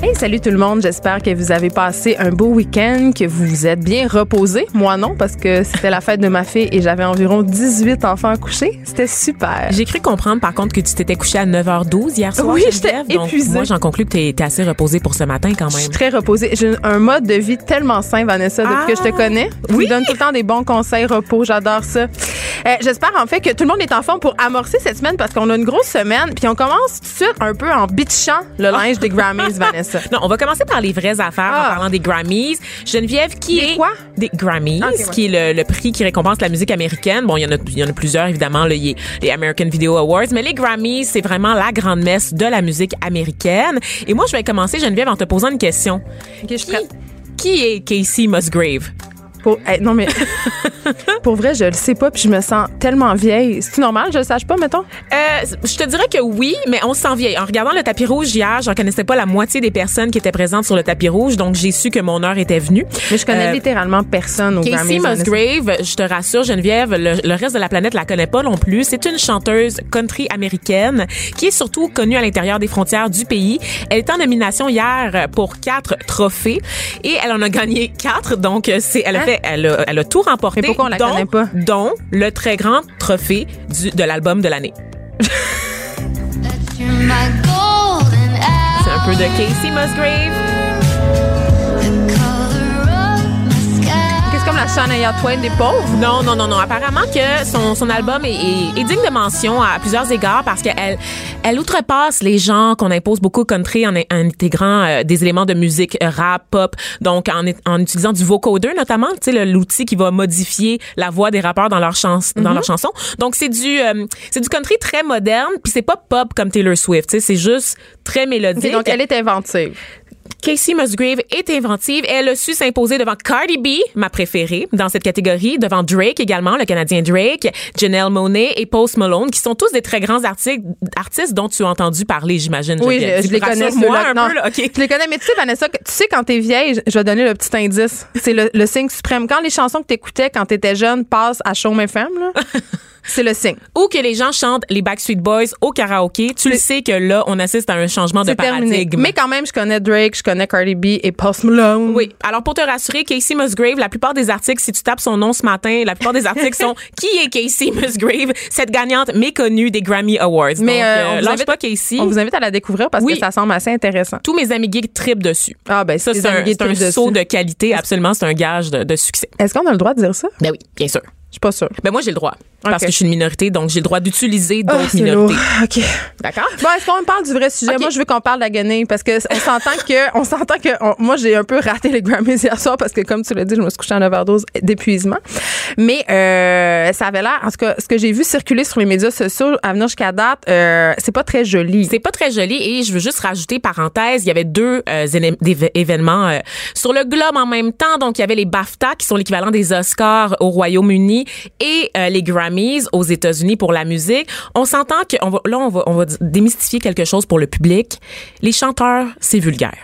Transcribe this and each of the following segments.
Hey, salut tout le monde. J'espère que vous avez passé un beau week-end, que vous vous êtes bien reposés. Moi non, parce que c'était la fête de ma fille et j'avais environ 18 enfants à coucher. C'était super. J'ai cru comprendre, par contre, que tu t'étais couché à 9h12 hier soir. Oui, j'étais épuisée. moi, j'en conclus que tu es assez reposée pour ce matin quand Je suis même. très reposée. J'ai un mode de vie tellement sain, Vanessa, depuis que je te connais. Tu me donnes tout le temps des bons conseils, repos, j'adore ça. Euh, J'espère en fait que tout le monde est en forme pour amorcer cette semaine parce qu'on a une grosse semaine. Puis on commence tout de suite un peu en bitchant le linge des Grammys, Vanessa. Non, on va commencer par les vraies affaires Ah. en parlant des Grammys. Geneviève, qui Des est quoi? des Grammys, Ah, ok, ouais. qui est le, le prix qui récompense la musique américaine. Bon, il y en a, il y en a plusieurs évidemment. Là, il y a les American Video Awards, mais les Grammys, c'est vraiment la grande messe de la musique américaine. Et moi, je vais commencer Geneviève en te posant une question. Ok, je suis Qui, prête. qui est Casey Musgrave? Pour, eh, non, mais pour vrai, je le sais pas, puis je me sens tellement vieille. C'est normal, je le sache pas, mettons? Euh, je te dirais que oui, mais on se sent vieille. En regardant le tapis rouge hier, j'en connaissais pas la moitié des personnes qui étaient présentes sur le tapis rouge, donc j'ai su que mon heure était venue. Mais je connais Euh, littéralement personne au Casey. Musgrave, je te rassure Geneviève, le, le reste de la planète la connaît pas non plus. C'est une chanteuse country américaine qui est surtout connue à l'intérieur des frontières du pays. Elle est en nomination hier pour quatre trophées et elle en a gagné quatre. Donc c'est, elle a Hein? fait, elle a, elle a tout remporté. Mais pourquoi on la dont- connaît pas? Dont le très grand trophée du, de l'album de l'année. C'est un peu de Casey Musgrave. Shania Twain des pauvres? Non, non, non, non. Apparemment que son, son album est, est- est digne de mention à plusieurs égards parce qu'elle elle outrepasse les gens qu'on impose beaucoup au country en, en intégrant euh, des éléments de musique euh, rap, pop, donc en, en utilisant du vocoder notamment, tu sais, l'outil qui va modifier la voix des rappeurs dans leurs chans dans leurs chansons. Donc c'est du euh, c'est du country très moderne, puis c'est pas pop comme Taylor Swift, tu sais, c'est juste très mélodique. Ok, donc elle est inventive. Casey Musgrave est inventive. Elle a su s'imposer devant Cardi B, ma préférée, dans cette catégorie, devant Drake également, le Canadien Drake, Janelle Monáe et Post Malone, qui sont tous des très grands artistes, artistes dont tu as entendu parler, j'imagine. Oui, je, les connais. moi un Non, peu, là. Je les connais, mais tu sais, Vanessa, tu sais, quand t'es vieille, je- vais donner le petit indice. C'est le, le signe suprême. Quand les chansons que t'écoutais quand t'étais jeune passent à Show FM, là, c'est le signe. Ou que les gens chantent les Backstreet Boys au karaoké, tu le sais que là, on assiste à un changement de terminé. paradigme. Mais quand même, je connais Drake, je connais Cardi B et Post Malone. Oui. Alors, pour te rassurer, Casey Musgrave, la plupart des articles, si tu tapes son nom ce matin, la plupart des articles sont Qui est Casey Musgrave, cette gagnante méconnue des Grammy Awards. Mais Donc, euh, euh, on, vous lâche invite, pas Casey. on vous invite à la découvrir parce Oui. que ça semble assez intéressant. Tous mes amis geeks tripent dessus. Ah, ben, Ça, c'est un, saut de qualité, absolument. C'est un gage de, de succès. Est-ce qu'on a le droit de dire ça? Ben oui, bien sûr. Je suis pas sûre. Ben moi, j'ai le droit. Parce que je suis une minorité, donc j'ai le droit d'utiliser Ah, d'autres minorités. lourd. OK. D'accord? Bon, est-ce qu'on parle du vrai sujet? Moi, je veux qu'on parle de la guenille parce que on s'entend que, on s'entend que, on- moi, j'ai un peu raté les Grammys hier soir parce que, comme tu l'as dit, je me suis couchée en overdose d'épuisement. Mais, euh, ça avait l'air, en tout cas, ce que j'ai vu circuler sur les médias sociaux à venir jusqu'à date, euh, c'est pas très joli. C'est pas très joli et je veux juste rajouter parenthèse, il y avait deux euh, événements euh, sur le globe en même temps. Donc il y avait les BAFTA qui sont l'équivalent des Oscars au Royaume-Uni et euh, les Grammys aux États-Unis pour la musique. On s'entend que on va, là on va on va démystifier quelque chose pour le public. Les chanteurs, c'est vulgaire.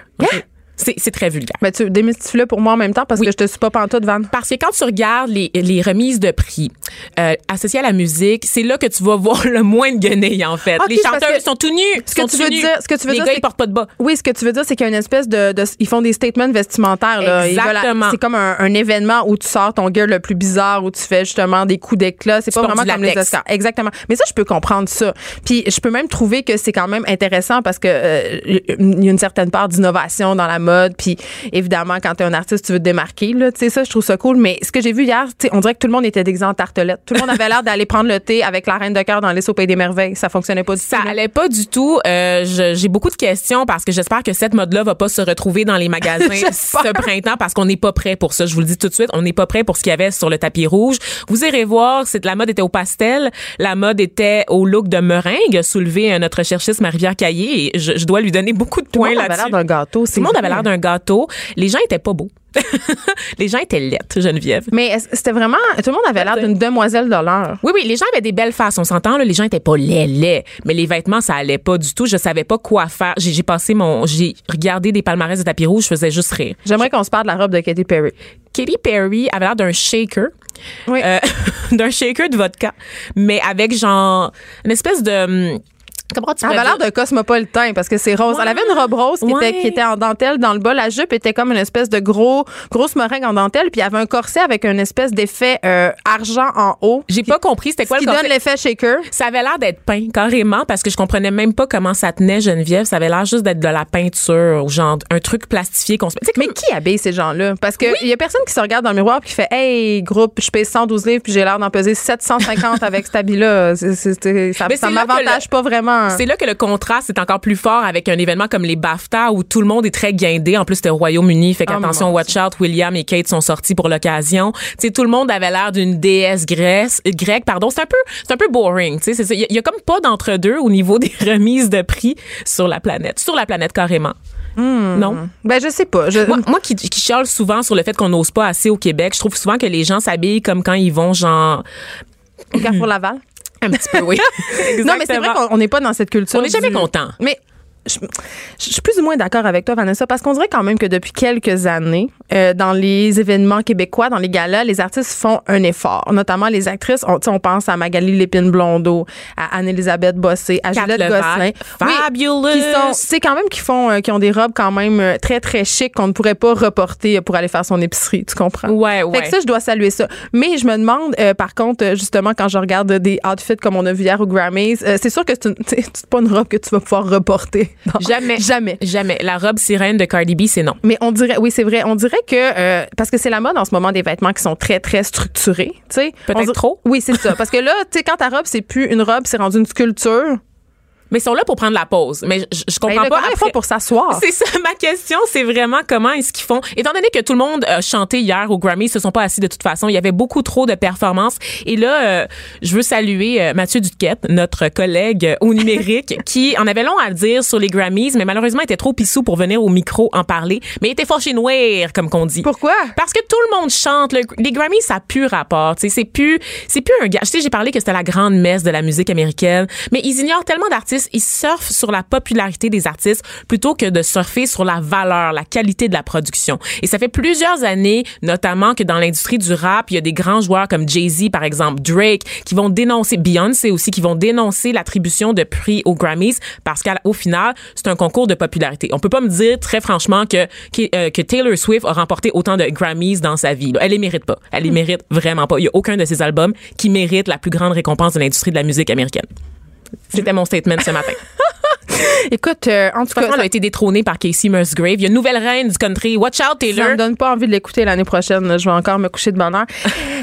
C'est très vulgaire. Mais tu démystifie-le pour moi en même temps parce Oui. que je te suis pas pantoute, Van. Parce que quand tu regardes les, les remises de prix euh, associées à la musique, c'est là que tu vas voir le moins de guenilles, en fait. Les chanteurs sont tout nus. ce que tu veux nus. dire- ce que tu veux les dire, gars, c'est ils portent pas de bas. Oui, ce que tu veux dire, c'est qu'il y a une espèce de, de- ils font des statements vestimentaires. Là. Exactement. C'est comme un, un événement où tu sors ton gear le plus bizarre, où tu fais justement des coups d'éclat. C'est pas vraiment comme les. Oscars. Exactement. Mais ça, je peux comprendre ça. Puis je peux même trouver que c'est quand même intéressant parce que euh, il y a une certaine part d'innovation dans la mode. Puis évidemment, quand t'es un artiste, tu veux te démarquer. Là, tu sais ça, je trouve ça cool. Mais ce que j'ai vu hier, tu sais, on dirait que tout le monde était déguisé en tartelette. Tout le monde avait l'air d'aller prendre le thé avec la reine de cœur dans l'Est au pays des merveilles. Ça fonctionnait pas du Ça tout. là. allait pas du tout. Euh, je- J'ai beaucoup de questions parce que j'espère que cette mode-là va pas se retrouver dans les magasins ce printemps parce qu'on n'est pas prêt pour ça. Je vous le dis tout de suite, on n'est pas prêt pour ce qu'il y avait sur le tapis rouge. Vous irez voir, c'est la mode était au pastel, la mode était au look de meringue, soulevé euh, notre cherchiste Marie-Pierre Caillé et je, je dois lui donner beaucoup de Tout le points avait l'air là-dessus. d'un gâteau. Tout le monde avait l'air d'un gâteau. Les gens étaient pas beaux. les gens étaient lettres, Geneviève. Mais c'était vraiment. Tout le monde avait l'air d'une demoiselle de l'heure. Oui, oui, les gens avaient des belles faces, on s'entend, là, les gens étaient pas laids, laids, mais les vêtements, ça allait pas du tout. Je savais pas quoi faire. J'ai j'ai passé mon, j'ai regardé des palmarès de tapis rouge, je faisais juste rire. J'aimerais qu'on se parle de la robe de Katy Perry. Katy Perry avait l'air d'un shaker. Oui. Euh, d'un shaker de vodka, mais avec genre une espèce de tu Elle avait l'air de cosmopolitain parce que c'est rose. Elle avait une robe rose qui, Ouais. était, qui était en dentelle dans le bas. La jupe était comme une espèce de gros, grosse meringue en dentelle. Puis il y avait un corset avec une espèce d'effet euh, argent en haut. J'ai pas compris c'était quoi qui le donne corset. l'effet shaker. Ça avait l'air d'être peint carrément parce que je comprenais même pas comment ça tenait Geneviève. Ça avait l'air juste d'être de la peinture ou genre un truc plastifié qu'on se. Mais qui habille ces gens-là? Parce que il y a personne qui se regarde dans le miroir et qui fait Hey, groupe, je paye 112 livres puis j'ai l'air d'en peser 750 avec cet habit-là. Ça, ça m'avantage pas vraiment. C'est là que le contraste est encore plus fort avec un événement comme les BAFTA où tout le monde est très guindé. En plus, c'était au Royaume-Uni. Fait Oh, qu'attention, mon watch out, William et Kate sont sortis pour l'occasion. Tu sais, tout le monde avait l'air d'une déesse grecque, grecque, pardon. C'est un peu, c'est un peu boring. Tu sais, c'est ça. Il y, a- il y a comme pas d'entre-deux au niveau des remises de prix sur la planète. Sur la planète, carrément. Non? Ben, je sais pas. Je- Moi, moi qui, qui chiale souvent sur le fait qu'on n'ose pas assez au Québec, je trouve souvent que les gens s'habillent comme quand ils vont genre au Carrefour Laval? Un petit peu, oui. Non, mais c'est vrai qu'on n'est pas dans cette culture. On n'est jamais du- content. Mais je, je suis plus ou moins d'accord avec toi, Vanessa, parce qu'on dirait quand même que depuis quelques années, euh, dans les événements québécois, dans les galas, les artistes font un effort. Notamment les actrices. On, tu sais, on pense à Magali Lépine-Blondeau, à Anne-Élisabeth Bossé, à Kat Juliette Levac, Gosselin. fabulous. sont, c'est quand même qui font, euh, qui ont des robes quand même euh, très, très chic qu'on ne pourrait pas reporter pour aller faire son épicerie. Tu comprends? Ouais, Fait ouais. que ça, je dois saluer ça. Mais je me demande, euh, par contre, justement, quand je regarde des outfits comme on a vu hier au Grammys, euh, c'est sûr que c'est pas une robe que tu vas pouvoir reporter. Non. Jamais. Jamais. Jamais. La robe sirène de Cardi B, c'est non. Mais on dirait, oui, c'est vrai, on dirait que, euh, parce que c'est la mode en ce moment des vêtements qui sont très, très structurés, tu sais. Peut-être trop. Oui, c'est ça. Parce que là, tu sais, quand ta robe, c'est plus une robe, c'est rendu une sculpture. Mais ils sont là pour prendre la pause. Mais je, je comprends Ben, là, pas. après- font pour s'asseoir? C'est ça, ma question, c'est vraiment comment est-ce qu'ils font? Étant donné que tout le monde a chanté hier au Grammy, ils se sont pas assis de toute façon. Il y avait beaucoup trop de performances. Et là, euh, je veux saluer euh, Mathieu Duquette, notre collègue euh, au numérique, qui en avait long à dire sur les Grammys, mais malheureusement était trop pissou pour venir au micro en parler. Mais il était fâché noir, comme qu'on dit. Pourquoi? Parce que tout le monde chante. Le- les Grammys, ça a plus rapport. C'est plus, c'est plus un gars. J'ai parlé que c'était la grande messe de la musique américaine, mais ils ignorent tellement d'artistes. Ils surfent sur la popularité des artistes plutôt que de surfer sur la valeur, la qualité de la production. Et ça fait plusieurs années, notamment que dans l'industrie du rap, il y a des grands joueurs comme Jay-Z, par exemple, Drake, qui vont dénoncer, Beyoncé aussi, qui vont dénoncer l'attribution de prix aux Grammys parce qu'au final, c'est un concours de popularité. On peut pas me dire très franchement que, que, euh, que Taylor Swift a remporté autant de Grammys dans sa vie. Elle les mérite pas. Elle les mérite vraiment pas. Il y a aucun de ses albums qui mérite la plus grande récompense de l'industrie de la musique américaine. C'était mon statement ce matin. Écoute, euh, en tout cas, elle a été détrônée par Casey Musgrave. Il y a une nouvelle reine du country. Watch out, Ça Taylor. me donne pas envie de l'écouter l'année prochaine. Je vais encore me coucher de bonne heure.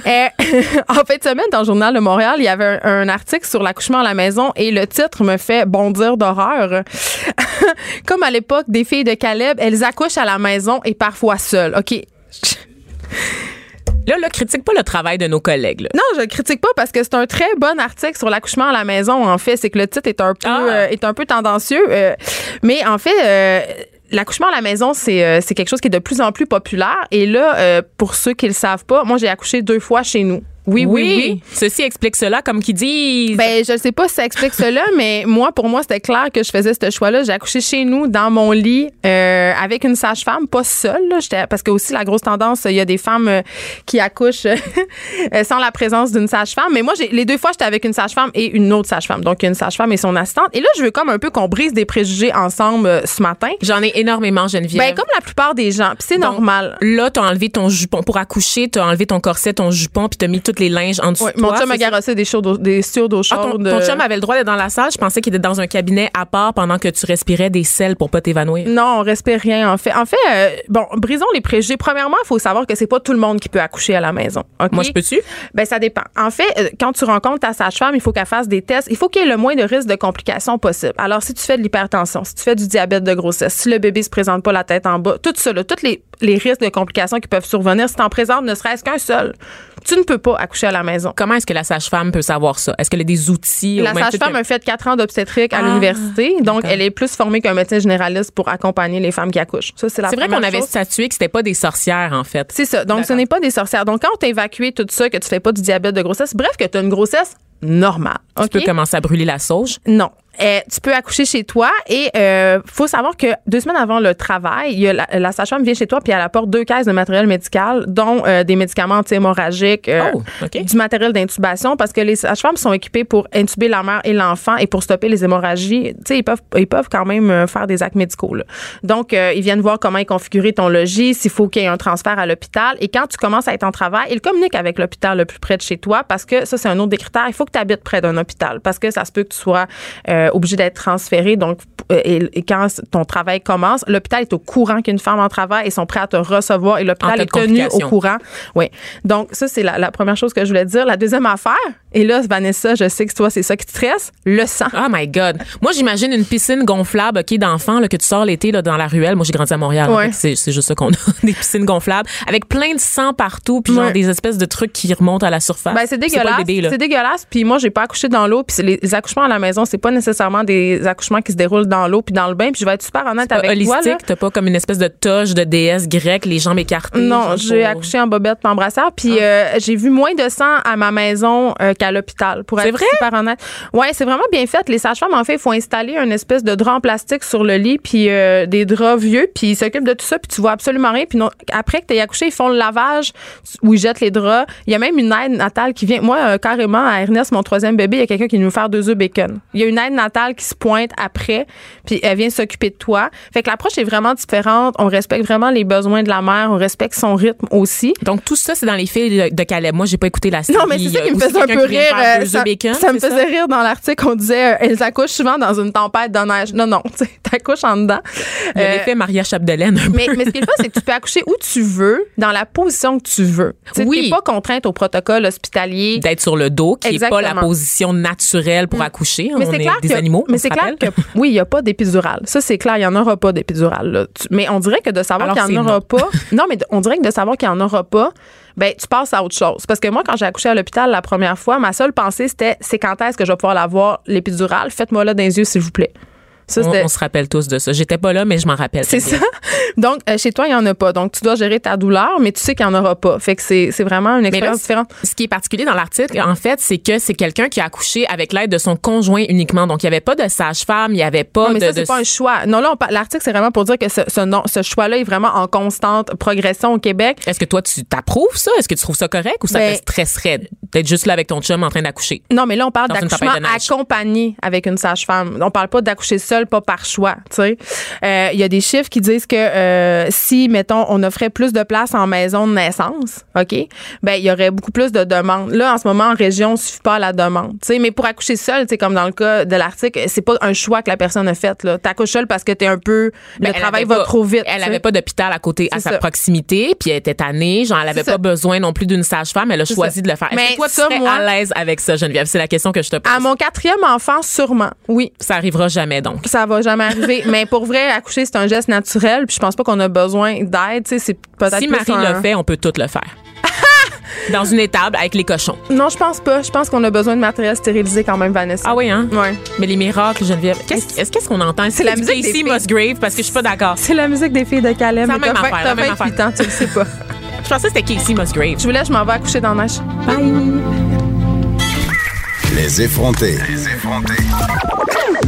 Euh, en fin de semaine, dans le Journal de Montréal, il y avait un, un article sur l'accouchement à la maison et le titre me fait bondir d'horreur. Comme à l'époque des filles de Caleb, elles accouchent à la maison et parfois seules. OK. Là, là, critique pas le travail de nos collègues. là. Non, je le critique pas parce que c'est un très bon article sur l'accouchement à la maison. En fait, c'est que le titre est un peu Ah. euh, est un peu tendancieux, euh, mais en fait. euh, L'accouchement à la maison, c'est euh, quelque chose qui est de plus en plus populaire. Et là, euh, pour ceux qui le savent pas, moi, j'ai accouché deux fois chez nous. Oui, oui, oui. Ceci explique cela, comme qui disent. Ben, je sais pas si ça explique cela, mais moi, pour moi, c'était clair que je faisais ce choix-là. J'ai accouché chez nous, dans mon lit, euh, avec une sage-femme, pas seule. là. Parce que aussi, la grosse tendance, il y a des femmes euh, qui accouchent euh, sans la présence d'une sage-femme. Mais moi, les deux fois, j'étais avec une sage-femme et une autre sage-femme. Donc, une sage-femme et son assistante. Et là, je veux comme un peu qu'on brise des préjugés ensemble euh, ce matin. J'en ai énormément, Geneviève. Ben, comme la plupart des gens. Puis c'est normal. Là, t'as enlevé ton jupon. Pour accoucher, t'as enlevé ton corset, ton jupon, puis t'as mis les linges en dessous Ouais, de mon toi. chum a garossé des, chaudes, des sûres d'eau Ah, ton, euh, chum avait le droit d'être dans la salle. Je pensais qu'il était dans un cabinet à part pendant que tu respirais des sels pour pas t'évanouir. Non, on respire rien en fait. En fait, euh, bon, brisons les préjugés. Premièrement, il faut savoir que c'est pas tout le monde qui peut accoucher à la maison. Moi, je peux-tu? Ben ça dépend. En fait, euh, quand tu rencontres ta sage-femme, il faut qu'elle fasse des tests. Il faut qu'il y ait le moins de risques de complications possible. Alors, si tu fais de l'hypertension, si tu fais du diabète de grossesse, si le bébé se présente pas la tête en bas, tout ça, là, tous les, les risques de complications qui peuvent survenir, si tu en présentes ne serait-ce qu'un seul, tu ne peux pas accoucher à la maison. Comment est-ce que la sage-femme peut savoir ça? Est-ce qu'elle a des outils? La sage-femme que- a fait quatre ans d'obstétrique à Ah, l'université, donc elle est plus formée qu'un médecin généraliste pour accompagner les femmes qui accouchent. Ça, c'est la C'est vrai qu'on avait statué que c'était pas des sorcières, en fait. C'est ça. Donc, ce n'est pas des sorcières. Donc, quand on t'a évacué tout ça, que tu fais pas du diabète de grossesse, bref, que tu as une grossesse normale. Tu peux commencer à brûler la sauge? Non. Euh, tu peux accoucher chez toi et euh, faut savoir que deux semaines avant le travail, il y a la, la sage-femme vient chez toi puis elle apporte deux caisses de matériel médical, dont euh, des médicaments anti-hémorragiques, euh, Oh, du matériel d'intubation parce que les sages-femmes sont équipées pour intuber la mère et l'enfant et pour stopper les hémorragies. Tu sais, ils peuvent, ils peuvent quand même euh, faire des actes médicaux. là. Donc, euh, ils viennent voir comment est configuré ton logis, s'il faut qu'il y ait un transfert à l'hôpital. Et quand tu commences à être en travail, ils communiquent avec l'hôpital le plus près de chez toi parce que ça, c'est un autre des critères. Il faut que tu habites près d'un hôpital parce que ça se peut que tu sois euh, obligé d'être transféré. Donc, euh, et, et quand ton travail commence, l'hôpital est au courant qu'il y a une femme en travail. Ils sont prêts à te recevoir et l'hôpital est tenu au courant. Oui. Donc, ça, c'est la, la première chose que je voulais dire. La deuxième affaire, et là, Vanessa, je sais que toi, c'est ça qui te stresse, le sang. Oh my God. Moi, j'imagine une piscine gonflable, OK, d'enfants, là, que tu sors l'été, là, dans la ruelle. Moi, j'ai grandi à Montréal. Ouais. C'est, juste ça qu'on a. Des piscines gonflables. Avec plein de sang partout, puis genre des espèces de trucs qui remontent à la surface. Ben, c'est dégueulasse. C'est dégueulasse. Puis moi, j'ai pas accouché dans l'eau. Puis les, les accouchements à la maison, c'est pas nécessairement des accouchements qui se déroulent dans l'eau puis dans le bain. Puis je vais être super honnête Pas avec toi. holistique, t'as pas comme une espèce de toge de déesse grecque, les jambes écartées. Non, j'ai accouché en bobette puis en brassière. Puis euh, j'ai vu moins de sang à ma maison euh, qu'à l'hôpital, pour être vrai? super honnête. Ouais, c'est vraiment bien fait. Les sages-femmes, en fait, il faut installer une espèce de drap en plastique sur le lit, puis euh, des draps vieux, puis ils s'occupent de tout ça, puis tu vois absolument rien. Puis non, après que tu aies accouché, ils font le lavage où ils jettent les draps. Il y a même une aide natale qui vient. Moi, carrément, à Ernest, mon troisième bébé, il y a quelqu'un qui vient nous faire deux œufs bacon. Il y a une aide qui se pointe après, puis elle vient s'occuper de toi. Fait que l'approche est vraiment différente. On respecte vraiment les besoins de la mère, on respecte son rythme aussi. Donc, tout ça, c'est dans les filles de, de Caleb. Moi, j'ai pas écouté la série. Non, mais c'est ça qui me aussi faisait un peu rire. euh, Ça, œufs bacon, ça me faisait rire dans l'article. On disait, euh, elles accouchent souvent dans une tempête de neige. Non, non, tu sais, t'accouches en dedans. Il y a Euh, l'effet Maria Chapdelaine. un peu. mais, mais ce qui est fun, c'est que tu peux accoucher où tu veux, dans la position que tu veux. Tu sais, Oui. T'es pas contrainte au protocole hospitalier. D'être sur le dos, qui est pas la position naturelle pour accoucher. Mais On c'est est clair que, animaux. mais c'est clair que oui, il y a pas d'épidurale. Ça c'est clair, il y en aura pas d'épidurale. Mais on dirait que de savoir qu'il y en aura non. pas. Non, mais on dirait que de savoir qu'il y en aura pas, ben tu passes à autre chose. Parce que moi, quand j'ai accouché à l'hôpital la première fois, ma seule pensée c'était c'est quand est-ce que je vais pouvoir l'avoir l'épidurale. Faites-moi là dans les yeux s'il vous plaît. Ça, On, on se rappelle tous de ça. J'étais pas là, mais je m'en rappelle. c'est ça? Donc, euh, chez toi, il n'y en a pas. Donc, tu dois gérer ta douleur, mais tu sais qu'il n'y en aura pas. Fait que c'est c'est vraiment une là, expérience différente. ce qui est particulier dans l'article, en fait, c'est que c'est quelqu'un qui a accouché avec l'aide de son conjoint uniquement. Donc, il n'y avait pas de sage-femme, il n'y avait pas Non, mais de. ça, c'est de- pas un choix. Non, là, on l'article, c'est vraiment pour dire que ce, ce, non- ce choix-là est vraiment en constante progression au Québec. Est-ce que toi, tu t'approuves ça? Est-ce que tu trouves ça correct ou ça Ben- te stresserait d'être juste là avec ton chum en train d'accoucher? Non, mais là, on parle d'accouchement accompagné avec une sage-femme. On parle pas d'accoucher seul, pas par choix. Tu sais, Euh, il y a des chiffres qui disent que euh, si, mettons, on offrait plus de place en maison de naissance, ok, ben il y aurait beaucoup plus de demandes. Là, en ce moment, en région, on suffit pas à la demande. Tu sais, mais pour accoucher seul, tu comme dans le cas de l'article, c'est pas un choix que la personne a fait. Là, t'accouches seul parce que t'es un peu, Ben, le elle travail va pas- trop vite. Elle tu sais. avait pas d'hôpital à côté, à sa ça. proximité, puis elle était tannée. Genre, elle avait C'est pas ça. besoin non plus d'une sage-femme. Elle a choisi ça. de le faire. Mais que toi, tu serais moi- à l'aise avec ça, Geneviève? C'est la question que je te pose. À mon quatrième enfant, sûrement. Oui. Ça arrivera jamais, donc. Ça va jamais arriver. Mais pour vrai, accoucher, c'est un geste naturel. Puis je pense pas qu'on a besoin d'aide. Tu sais, c'est peut-être Si Marie un- l'a fait, on peut tout le faire. Dans une étable avec les cochons. Non, je pense pas. Je pense qu'on a besoin de matériel stérilisé quand même, Vanessa. Ah oui, hein? Ouais. Mais les miracles, Geneviève. Qu'est-ce est-ce qu'est-ce qu'on entend? C'est la musique Casey filles. Musgrave parce que je suis pas d'accord. C'est la musique des filles de Calais. C'est la mais même t'as affaire, la T'as même 28 ans, tu le sais pas. Je pensais que c'était Casey Musgrave. Je vous laisse, je m'en vais accoucher dans la neige. Les effrontés.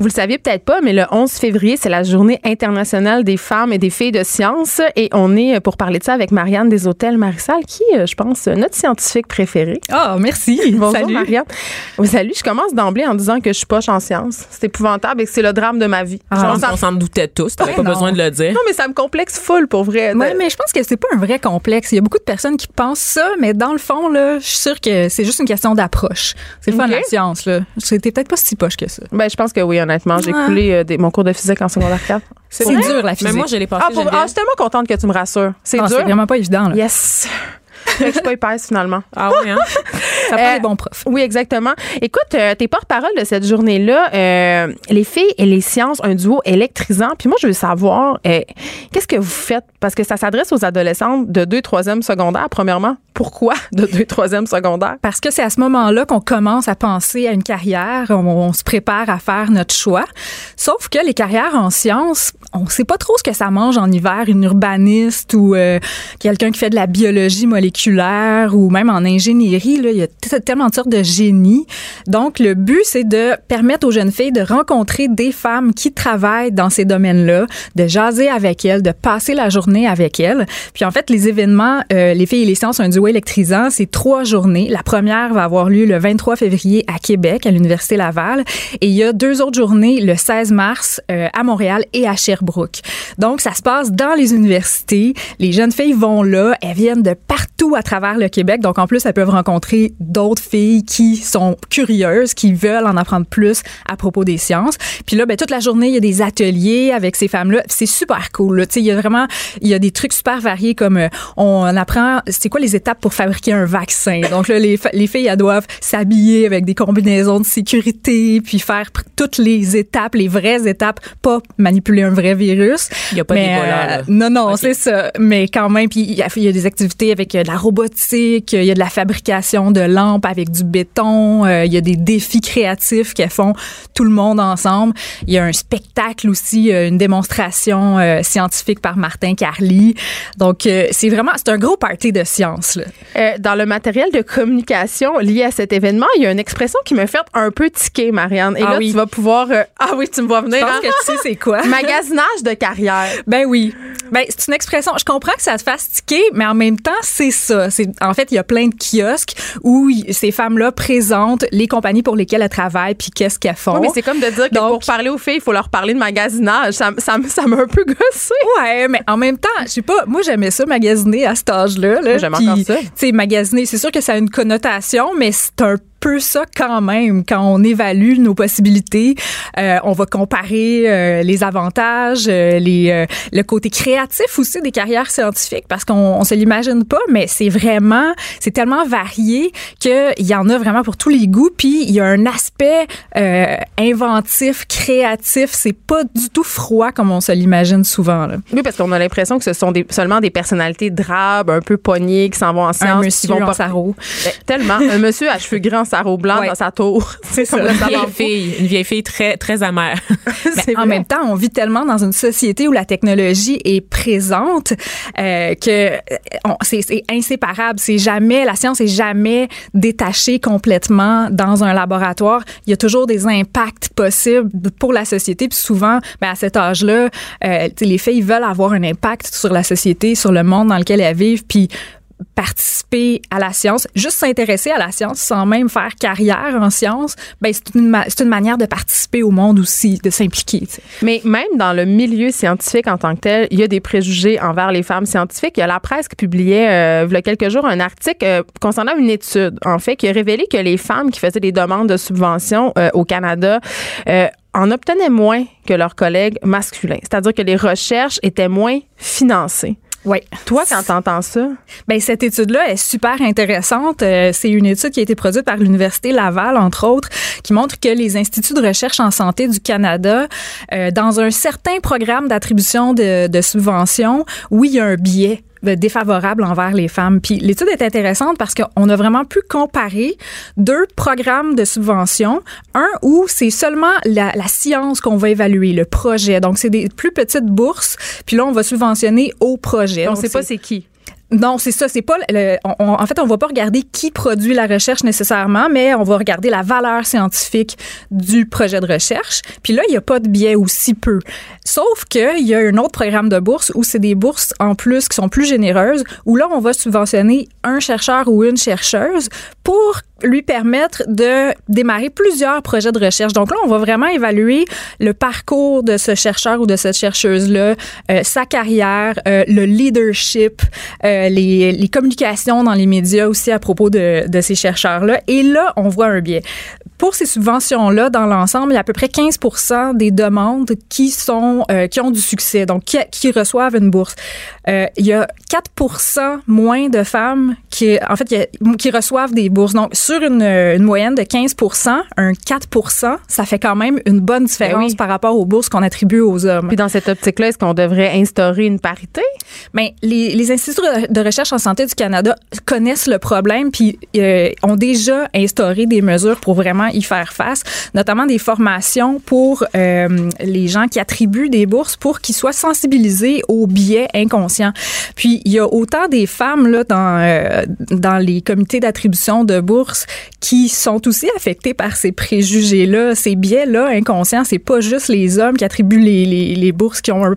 Vous le saviez peut-être pas, mais le 11 février, c'est la journée internationale des femmes et des filles de science. Et on est euh, pour parler de ça avec Marianne Deshôtels Marissal, qui, euh, je pense, notre scientifique préférée. Ah, merci. Bonjour, Salut. Marianne. Oui, salut. Je commence d'emblée en disant que je suis poche en sciences. C'est épouvantable et que c'est le drame de ma vie. Ah, Je pense qu'on s'en doutait tous. T'avais pas non. besoin de le dire. Non, mais ça me complexe full pour vrai. Ouais, mais je pense que c'est pas un vrai complexe. Il y a beaucoup de personnes qui pensent ça, mais dans le fond, là, je suis sûre que c'est juste une question d'approche. C'est le fun la science, là. C'était peut-être pas si poche que ça. Ben, je pense que oui, honnêtement. J'ai Ouais. coulé euh, des- mon cours de physique en secondaire 4. C'est dur, la physique. Mais moi, je l'ai passé. Ah, pour- ah, je suis tellement contente que tu me rassures. C'est dur. c'est vraiment pas évident, là. Yes. Fait je suis pas épaisse finalement. Ah oui, hein? Ça prend Euh, des bons profs. Oui, exactement. Écoute, euh, tes porte-parole de cette journée-là, euh, les filles et les sciences, un duo électrisant. Puis moi, je veux savoir, euh, qu'est-ce que vous faites? Parce que ça s'adresse aux adolescentes de 2 3e secondaire, premièrement. Pourquoi de 2 3e secondaire? Parce que c'est à ce moment-là qu'on commence à penser à une carrière, on, se prépare à faire notre choix. Sauf que les carrières en sciences, on sait pas trop ce que ça mange en hiver, une urbaniste ou euh, quelqu'un qui fait de la biologie moléculaire ou même en ingénierie. Il y a tellement de sortes de génies. Donc, le but, c'est de permettre aux jeunes filles de rencontrer des femmes qui travaillent dans ces domaines-là, de jaser avec elles, de passer la journée avec elles. Puis en fait, les événements, euh, les filles et les sciences, un duo électrisant, c'est trois journées. La première va avoir lieu le 23 février à Québec, à l'Université Laval. Et il y a deux autres journées, le 16 mars euh, à Montréal et à Sherbrooke. Donc, ça se passe dans les universités. Les jeunes filles vont là. Elles viennent de partout à travers le Québec. Donc, en plus, elles peuvent rencontrer d'autres filles qui sont curieuses, qui veulent en apprendre plus à propos des sciences. Puis là, ben, toute la journée, il y a des ateliers avec ces femmes-là. C'est super cool. Là. Il y a vraiment, y a des trucs super variés comme euh, on apprend, c'est quoi les étapes pour fabriquer un vaccin. Donc là, les, les filles, elles doivent s'habiller avec des combinaisons de sécurité, puis faire toutes les étapes, les vraies étapes, pas manipuler un vrai virus. Il y a pas d'Ebola, euh, Non, non, c'est ça. Mais quand même, puis il y, a- il y a des activités avec euh, de la robotique, il y a de la fabrication de lampes avec du béton, euh, il y a des défis créatifs qu'elles font tout le monde ensemble. Il y a un spectacle aussi, euh, une démonstration euh, scientifique par Martin Carly. Donc, c'est vraiment, c'est un gros party de science. Là. Euh, dans le matériel de communication lié à cet événement, il y a une expression qui me fait un peu tiquer, Marianne. Et Ah là, oui. tu vas pouvoir... euh, ah oui, tu me vois venir. Je pense hein? que tu sais c'est quoi. Magasinage de carrière. Ben oui. Ben c'est une expression. Je comprends que ça te fasse tiquer, mais en même temps, c'est ça. C'est en fait, il y a plein de kiosques où ces femmes-là présentent les compagnies pour lesquelles elles travaillent puis qu'est-ce qu'elles font. Oui, mais c'est comme de dire que Donc- pour parler aux filles, il faut leur parler de magasinage. Ça, ça, ça m'a un peu gossé. Ouais, mais en même temps, je sais pas, moi j'aimais ça magasiner à cet âge-là. Là, j'aime encore ça. Tu sais, magasiner, c'est sûr que ça a une connotation, mais c'est un peu ça quand même quand on évalue nos possibilités. Euh, on va comparer euh, les avantages, euh, les euh, le côté créatif aussi des carrières scientifiques parce qu'on on se l'imagine pas, mais c'est vraiment c'est tellement varié que il y en a vraiment pour tous les goûts. Puis il y a un aspect euh, inventif, créatif. C'est pas du tout froid comme on se l'imagine souvent. Là. Oui, parce qu'on a l'impression que ce sont des, seulement des personnalités drabes, un peu pognées, qui s'en vont en sciences. Un qui monsieur vont en pas-. Ben, tellement. Un monsieur à cheveux grands, sarrau blanc Ouais. dans sa tour. C'est ça. Une vieille fille, une vieille fille très, très amère. En vrai. même temps, on vit tellement dans une société où la technologie est présente euh, que euh, c'est inséparable. C'est jamais la science est jamais détachée complètement dans un laboratoire. Il y a toujours des impacts possibles pour la société. Puis souvent, ben, à cet âge-là, euh, les filles veulent avoir un impact sur la société, sur le monde dans lequel elles vivent. Puis participer à la science, juste s'intéresser à la science sans même faire carrière en science, ben c'est une, une manière de participer au monde aussi, de s'impliquer. Mais même dans le milieu scientifique en tant que tel, il y a des préjugés envers les femmes scientifiques. Il y a la presse qui publiait euh, il y a quelques jours un article euh, concernant une étude, en fait, qui a révélé que les femmes qui faisaient des demandes de subventions euh, au Canada euh, en obtenaient moins que leurs collègues masculins. C'est-à-dire que les recherches étaient moins financées. Ouais. Toi, quand t'entends ça, Ben cette étude-là est super intéressante. Euh, c'est une étude qui a été produite par l'université Laval, entre autres, qui montre que les instituts de recherche en santé du Canada, euh, dans un certain programme d'attribution de, de subventions, oui, il y a un biais défavorable envers les femmes. Puis l'étude est intéressante parce qu'on a vraiment pu comparer deux programmes de subvention. Un où c'est seulement la, la science qu'on va évaluer, le projet. Donc c'est des plus petites bourses. Puis là, on va subventionner au projet. on Donc, sait pas c'est qui. Non, c'est ça. C'est pas le, on- on- en fait, on va pas regarder qui produit la recherche nécessairement, mais on va regarder la valeur scientifique du projet de recherche. Puis là, il y a pas de biais ou si peu. Sauf que il y a un autre programme de bourse où c'est des bourses en plus qui sont plus généreuses, où là, on va subventionner un chercheur ou une chercheuse pour lui permettre de démarrer plusieurs projets de recherche. Donc là, on va vraiment évaluer le parcours de ce chercheur ou de cette chercheuse-là, euh, sa carrière, euh, le leadership, euh, les, les communications dans les médias aussi à propos de, de ces chercheurs-là. Et là, on voit un biais. Pour ces subventions-là, dans l'ensemble, il y a à peu près 15% des demandes qui sont euh, qui ont du succès, donc qui, qui reçoivent une bourse. Euh, il y a 4% moins de femmes qui, en fait, qui, qui reçoivent des bourses. Donc, sur une, une moyenne de 15% un 4% ça fait quand même une bonne différence Ben oui. par rapport aux bourses qu'on attribue aux hommes. Puis dans cette optique-là, est-ce qu'on devrait instaurer une parité? Mais les, les instituts de recherche en santé du Canada connaissent le problème puis euh, ont déjà instauré des mesures pour vraiment y faire face, notamment des formations pour euh, les gens qui attribuent des bourses pour qu'ils soient sensibilisés aux biais inconscients. Puis il y a autant des femmes là dans euh, dans les comités d'attribution de bourses qui sont aussi affectées par ces préjugés là, ces biais là inconscients. C'est pas juste les hommes qui attribuent les, les, bourses qui ont un,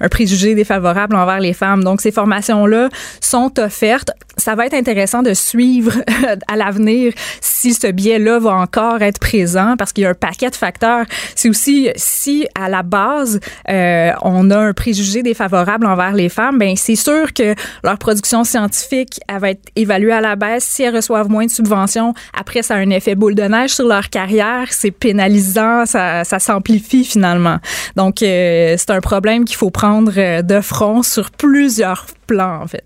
un, préjugé défavorable envers les femmes. Donc ces formations là sont offertes. Ça va être intéressant de suivre à l'avenir si ce biais-là va encore être présent parce qu'il y a un paquet de facteurs. C'est aussi si à la base euh, on a un préjugé défavorable envers les femmes, ben c'est sûr que leur production scientifique elle va être évaluée à la baisse. Si elles reçoivent moins de subventions, après ça a un effet boule de neige sur leur carrière, c'est pénalisant, ça, ça s'amplifie finalement. Donc euh, c'est un problème qu'il faut prendre euh, de front sur plusieurs plans en fait.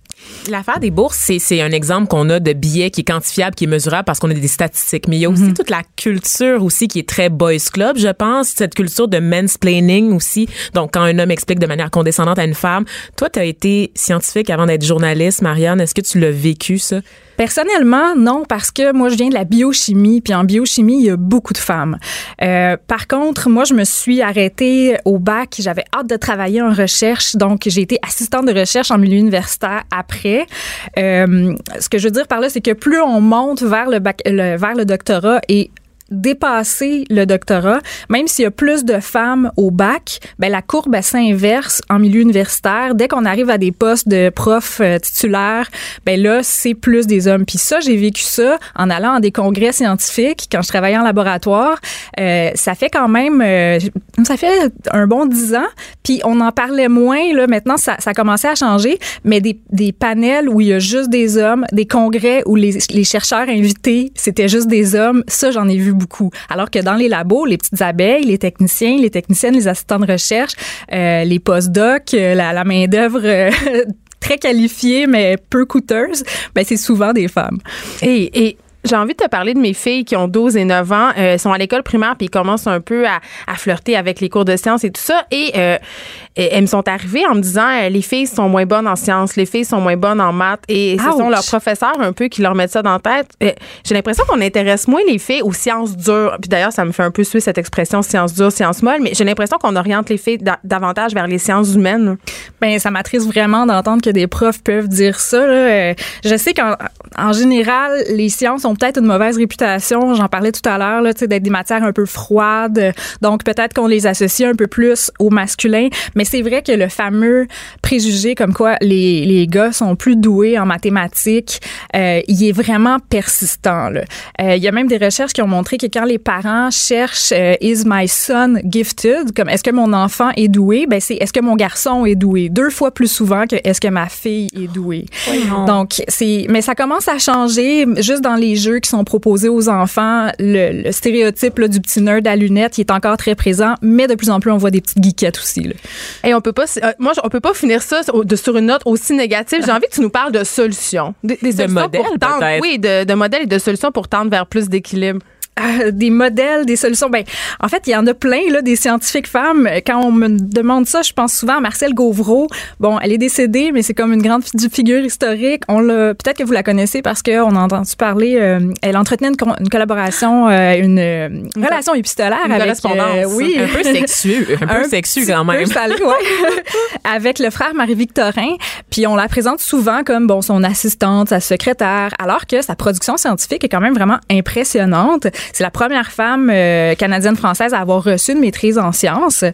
L'affaire des bourses, c'est, c'est un exemple qu'on a de biais qui est quantifiable, qui est mesurable parce qu'on a des statistiques. Mais il y a aussi toute la culture aussi qui est très boys club, je pense, cette culture de mansplaining aussi. Donc, quand un homme explique de manière condescendante à une femme, toi, tu as été scientifique avant d'être journaliste, Marianne. Est-ce que tu l'as vécu, ça? Personnellement, non, parce que moi, je viens de la biochimie, puis en biochimie, il y a beaucoup de femmes. Euh, par contre, moi, je me suis arrêtée au bac. J'avais hâte de travailler en recherche, donc j'ai été assistante de recherche en milieu universitaire après. Euh, ce que je veux dire par là, c'est que plus on monte vers le, bac, le- vers le doctorat et dépasser le doctorat, même s'il y a plus de femmes au bac, ben la courbe s'inverse en milieu universitaire. Dès qu'on arrive à des postes de profs euh, titulaires, ben là c'est plus des hommes. Puis ça, j'ai vécu ça en allant à des congrès scientifiques quand je travaillais en laboratoire. Euh, ça fait quand même, euh, ça fait un bon dix ans. Puis on en parlait moins là. Maintenant, ça, ça a à changer. Mais des, des panels où il y a juste des hommes, des congrès où les, les chercheurs invités c'était juste des hommes, ça j'en ai vu Alors que dans les labos, les petites abeilles, les techniciens, les techniciennes, les assistants de recherche, euh, les postdocs, euh, la, la main d'œuvre euh, très qualifiée mais peu coûteuse, ben c'est souvent des femmes. J'ai envie de te parler de mes filles qui ont 12 et 9 ans. Euh, elles sont à l'école primaire puis ils commencent un peu à, à flirter avec les cours de sciences et tout ça. Et, euh, elles me sont arrivées en me disant euh, les filles sont moins bonnes en sciences, les filles sont moins bonnes en maths. Et ce Ouch. sont leurs professeurs un peu qui leur mettent ça dans la tête. J'ai l'impression qu'on intéresse moins les filles aux sciences dures. Puis d'ailleurs, ça me fait un peu suer cette expression sciences dures, sciences molles. Mais j'ai l'impression qu'on oriente les filles da- davantage vers les sciences humaines. Ben ça m'attriste vraiment d'entendre que des profs peuvent dire ça. là. Je sais qu'en en général, les sciences ont peut-être une mauvaise réputation. J'en parlais tout à l'heure, là, tu sais, d'être des matières un peu froides. Donc peut-être qu'on les associe un peu plus au masculin. Mais c'est vrai que le fameux préjugé comme quoi les, les gars sont plus doués en mathématiques, euh, il est vraiment persistant. là. Euh, il y a même des recherches qui ont montré que quand les parents cherchent euh, Is my son gifted, comme est-ce que mon enfant est doué, ben c'est est-ce que mon garçon est doué, deux fois plus souvent que est-ce que ma fille est douée. Donc c'est, mais ça commence à changer juste dans les jeux qui sont proposés aux enfants. Le, le stéréotype là, du petit nerd à lunettes, il est encore très présent, mais de plus en plus on voit des petites geekettes aussi. Là. Et on peut pas, euh, moi, on peut pas finir ça de- sur une note aussi négative. J'ai envie que tu nous parles de solutions, des, des solutions modèles, pour tendre, peut-être. oui, de, de modèles et de solutions pour tendre vers plus d'équilibre. Euh, des modèles, des solutions. Ben, en fait, il y en a plein là, des scientifiques femmes. Quand on me demande ça, je pense souvent à Marcel Gauvreau. Bon, elle est décédée, mais c'est comme une grande fi- figure historique. On l'a, peut-être que vous la connaissez parce qu'on a entendu parler. euh, elle entretenait une, collaboration, euh, une, euh, relation épistolaire Une avec. correspondance. oui, Un peu sexueux, un peu sexueux quand même. peu salé, ouais. avec le frère Marie-Victorin. Puis on la présente souvent comme bon son assistante, sa secrétaire, alors que sa production scientifique est quand même vraiment impressionnante. C'est la première femme euh, canadienne-française à avoir reçu une maîtrise en sciences.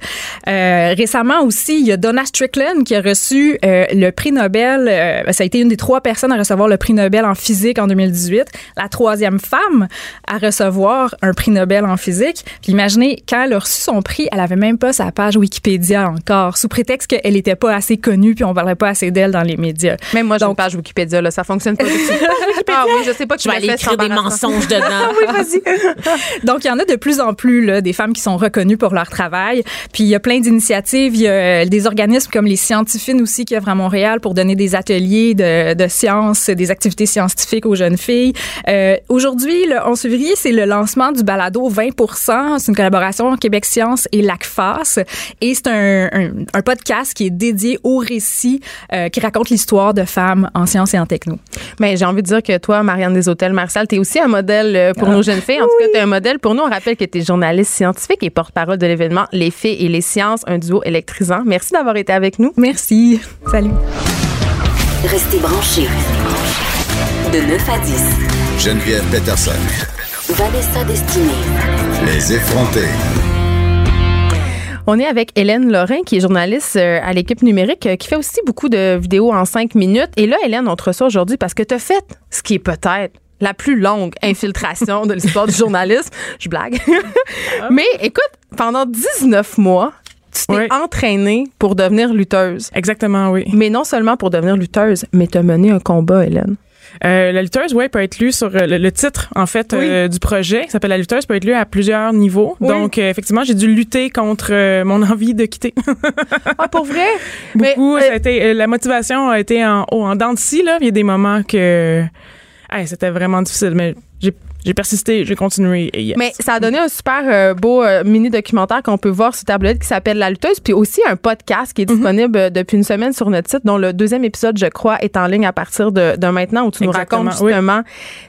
Euh, récemment aussi, il y a Donna Strickland qui a reçu euh, le prix Nobel. euh, ça a été une des trois personnes à recevoir le prix Nobel en physique en 2018. La troisième femme à recevoir un prix Nobel en physique. Puis imaginez, quand elle a reçu son prix, elle avait même pas sa page Wikipédia encore, sous prétexte qu'elle n'était pas assez connue puis on parlait pas assez d'elle dans les médias. Même moi, j'ai une page Wikipédia, là, ça fonctionne pas. du tout. ah oui, je sais pas qui Je vais aller écrire des mensonges dedans. oui, vas-y. Donc, il y en a de plus en plus là, des femmes qui sont reconnues pour leur travail. Puis, il y a plein d'initiatives. Il y a euh, des organismes comme les Scientifines aussi qui œuvrent à Montréal pour donner des ateliers de, de sciences, des activités scientifiques aux jeunes filles. Euh, Aujourd'hui, le 11 février, c'est le lancement du balado 20% C'est une collaboration Québec Science et LACFAS. Et c'est un, un, un podcast qui est dédié au récit euh, qui raconte l'histoire de femmes en sciences et en techno. Mais j'ai envie de dire que toi, Marianne Deshôtels, Marcel, tu es aussi un modèle euh, pour nos jeunes filles. En tout cas, tu es un modèle pour nous. On rappelle que tu es journaliste scientifique et porte-parole de l'événement Les filles et les sciences, un duo électrisant. Merci d'avoir été avec nous. Merci. Salut. Restez branchés. De 9 à 10. Geneviève Peterson. Vanessa Destinée. Les effrontés. On est avec Hélène Lorrain, qui est journaliste euh, à l'équipe numérique, euh, qui fait aussi beaucoup de vidéos en cinq minutes. Et là, Hélène, on te reçoit aujourd'hui parce que tu as fait ce qui est peut-être la plus longue infiltration de l'histoire du journalisme. Je blague. Mais écoute, pendant 19 mois, tu t'es Oui. entraînée pour devenir lutteuse. Exactement, oui. Mais non seulement pour devenir lutteuse, mais tu as mené un combat, Hélène. Euh, la lutteuse, ouais, peut être lue sur euh, le, le titre, en fait, Oui. euh, du projet, qui s'appelle La lutteuse, peut être lu à plusieurs niveaux. Oui. Donc, euh, effectivement, j'ai dû lutter contre mon envie de quitter. Ah, pour vrai? Mais, Beaucoup, ça a été, euh, la motivation a été en haut, en dents de scie, là. Il y a des moments que, c'était vraiment difficile, mais j'ai, j'ai persisté, j'ai continué, et yes. Mais ça a donné un super euh, beau euh, mini documentaire qu'on peut voir sur tablette qui s'appelle La lutteuse, puis aussi un podcast qui est disponible euh, depuis une semaine sur notre site, dont le deuxième épisode, je crois, est en ligne à partir de, de maintenant, où tu nous Exactement, racontes justement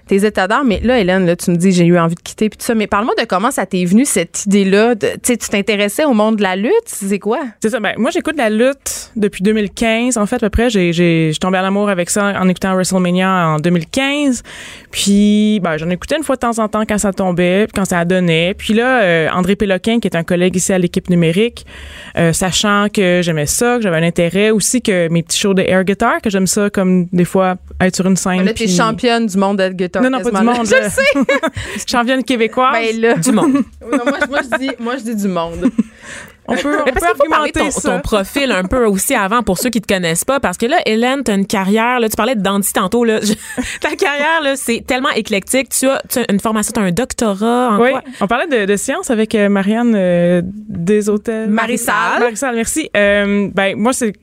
tes états d'âme. Mais là, Hélène, là, tu me dis, j'ai eu envie de quitter, puis tout ça. Mais parle-moi de comment ça t'est venu, cette idée-là. Tu sais, tu t'intéressais au monde de la lutte, c'est quoi? C'est ça. Ben, moi, j'écoute la lutte depuis 2015. En fait, à peu près, j'ai, j'ai, je suis tombée en amour avec ça en écoutant WrestleMania en 2015. Puis, ben, j'en écoutais une fois de temps en temps quand ça tombait, quand ça donnait. Puis là, euh, André Péloquin, qui est un collègue ici à l'équipe numérique, euh, sachant que j'aimais ça, que j'avais un intérêt aussi que mes petits shows de air guitar, que j'aime ça comme des fois être sur une scène. Là, t'es puis- championne du monde de guitar. Non, non, pas du monde. Je le sais. Championne québécoise. Ben là. Du monde. Non, moi, moi, je dis, moi, je dis du monde. On peut, on peut argumenter ton, ça. ton profil un peu aussi avant pour ceux qui te connaissent pas parce que là Hélène tu as une carrière là tu parlais de Dandy tantôt là Je- ta carrière là c'est tellement éclectique tu as, tu as une formation tu as un doctorat en Oui, quoi? on parlait de, de science avec euh, Marianne euh, Deshôtels. Marissal. Marissal, merci. Euh, ben moi c'est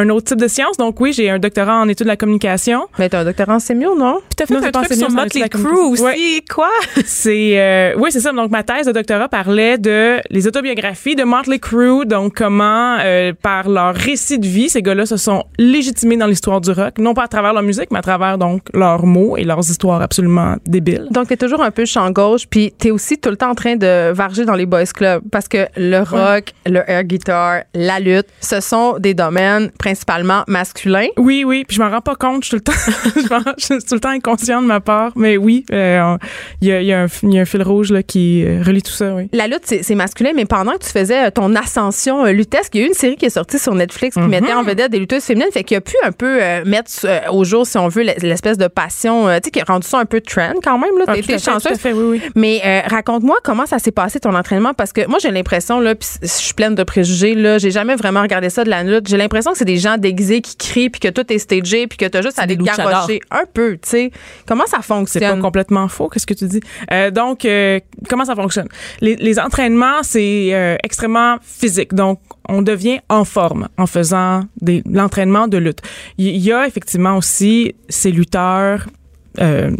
un autre type de science. Donc oui, j'ai un doctorat en études de la communication. Mais t'as un doctorat en sémio, non? Puis t'as fait Non, un truc sur Motley Crue aussi quoi? C'est euh, oui, c'est ça. Donc ma thèse de doctorat parlait de les autobiographies de Motley Crue, donc comment euh, par leur récit de vie, ces gars-là se sont légitimés dans l'histoire du rock, non pas à travers leur musique, mais à travers donc leurs mots et leurs histoires absolument débiles. Donc, t'es toujours un peu champ gauche, puis t'es aussi tout le temps en train de varger dans les boys clubs parce que le rock, le air guitar, la lutte, ce sont des domaines principalement masculins. Oui, oui, puis je m'en rends pas compte, je suis tout le temps, je suis tout le temps inconscient de ma part, mais oui, euh, il y, a, il y a un, il y a un fil rouge là, qui euh, relie tout ça, oui. La lutte, c'est masculin, mais pendant que tu faisais euh, ton ascension luttesque, il y a eu une série qui est sortie sur Netflix qui mettait en vedette des lutteuses féminines, fait qu'il a pu un peu euh, mettre euh, au jour, si on veut, l'espèce de passion, tu sais, qui a rendu ça un peu trend quand même. Là, Ah, t'as été fait, tout à chanceuse. fait, oui, oui. Mais raconte-moi comment ça s'est passé ton entraînement parce que moi j'ai l'impression là, puis je suis pleine de préjugés là, j'ai jamais vraiment regardé ça de la lutte. J'ai l'impression que c'est des gens déguisés qui crient puis que tout est stagé puis que t'as juste à les garrocher un peu, tu sais. Comment ça C'est pas fonctionne? complètement faux, qu'est-ce que tu dis? Euh, donc, euh, comment ça fonctionne? Les, les entraînements, c'est euh, extrêmement physique. Donc, on devient en forme en faisant des- l'entraînement de lutte. Il y, y a effectivement aussi ces lutteurs euh,